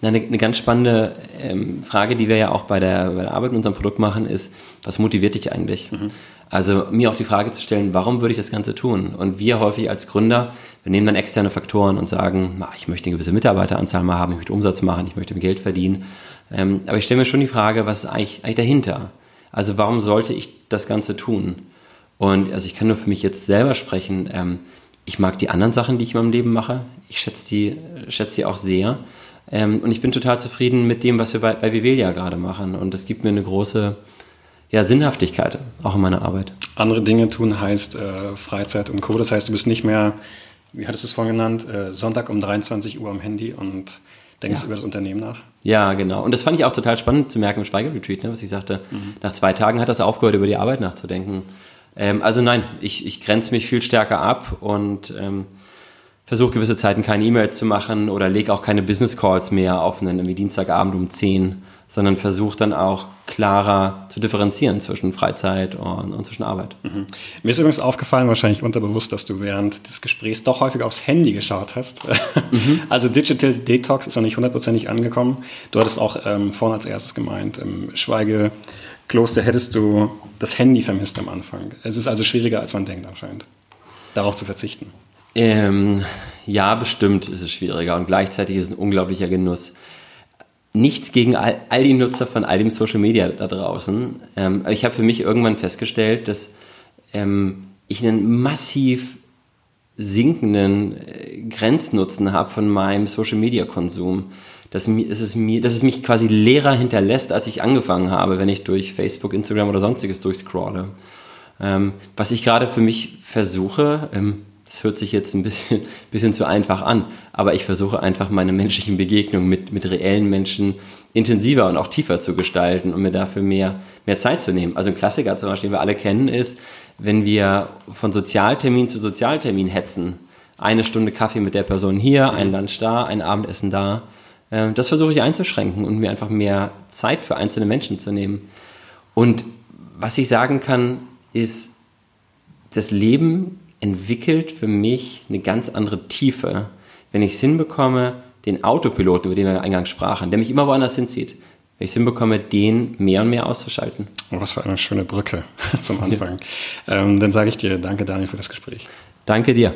eine, eine, ganz spannende ähm, Frage, die wir ja auch bei der, bei der Arbeit mit unserem Produkt machen, ist, was motiviert dich eigentlich? Mhm. Also mir auch die Frage zu stellen, warum würde ich das Ganze tun? Und wir häufig als Gründer, wir nehmen dann externe Faktoren und sagen, ich möchte eine gewisse Mitarbeiteranzahl mal haben, ich möchte Umsatz machen, ich möchte Geld verdienen. Ähm, aber ich stelle mir schon die Frage, was ist eigentlich, eigentlich dahinter? Also warum sollte ich das Ganze tun? Und also ich kann nur für mich jetzt selber sprechen. Ähm, ich mag die anderen Sachen, die ich in meinem Leben mache. Ich schätze die, schätze die auch sehr. Ähm, und ich bin total zufrieden mit dem, was wir bei, bei Vivelia gerade machen. Und das gibt mir eine große ja, Sinnhaftigkeit, auch in meiner Arbeit. Andere Dinge tun heißt äh, Freizeit und Co. Das heißt, du bist nicht mehr, wie hattest du es vorhin genannt, äh, Sonntag um 23 Uhr am Handy und denkst ja. über das Unternehmen nach? Ja, genau. Und das fand ich auch total spannend zu merken im Schweigeretreat, ne, was ich sagte. Mhm. Nach zwei Tagen hat das aufgehört, über die Arbeit nachzudenken. Ähm, also nein, ich, ich grenze mich viel stärker ab und ähm, versuche gewisse Zeiten keine E-Mails zu machen oder lege auch keine Business Calls mehr auf einen wie Dienstagabend um 10, sondern versuche dann auch klarer zu differenzieren zwischen Freizeit und, und zwischen Arbeit. Mhm. Mir ist übrigens aufgefallen, wahrscheinlich unterbewusst, dass du während des Gesprächs doch häufig aufs Handy geschaut hast. Mhm. *laughs* Also Digital Detox ist noch nicht hundertprozentig angekommen. Du hattest auch ähm, vorhin als erstes gemeint, im Schweigekloster hättest du das Handy vermisst am Anfang. Es ist also schwieriger, als man denkt anscheinend, darauf zu verzichten. Ähm, ja, bestimmt ist es schwieriger und gleichzeitig ist es ein unglaublicher Genuss. Nichts gegen all, all die Nutzer von all dem Social Media da draußen. Ähm, ich habe für mich irgendwann festgestellt, dass ähm, ich einen massiv sinkenden äh, Grenznutzen habe von meinem Social Media Konsum. Dass, dass, es mir, dass es mich quasi leerer hinterlässt, als ich angefangen habe, wenn ich durch Facebook, Instagram oder sonstiges durchscrolle. Ähm, was ich gerade für mich versuche, ähm, das hört sich jetzt ein bisschen, *laughs* bisschen zu einfach an, aber ich versuche einfach meine menschlichen Begegnungen mit, mit reellen Menschen intensiver und auch tiefer zu gestalten und mir dafür mehr, mehr Zeit zu nehmen. Also ein Klassiker zum Beispiel, den wir alle kennen, ist, wenn wir von Sozialtermin zu Sozialtermin hetzen. Eine Stunde Kaffee mit der Person hier, ein Lunch da, ein Abendessen da. Ähm, das versuche ich einzuschränken und mir einfach mehr Zeit für einzelne Menschen zu nehmen. Und was ich sagen kann, ist, das Leben entwickelt für mich eine ganz andere Tiefe, wenn ich es hinbekomme, den Autopiloten, über den wir eingangs sprachen, der mich immer woanders hinzieht, wenn ich es hinbekomme, den mehr und mehr auszuschalten. Oh, was für eine schöne Brücke *laughs* zum Anfang. Ja. Ähm, dann sage ich dir danke, Daniel, für das Gespräch. Danke dir.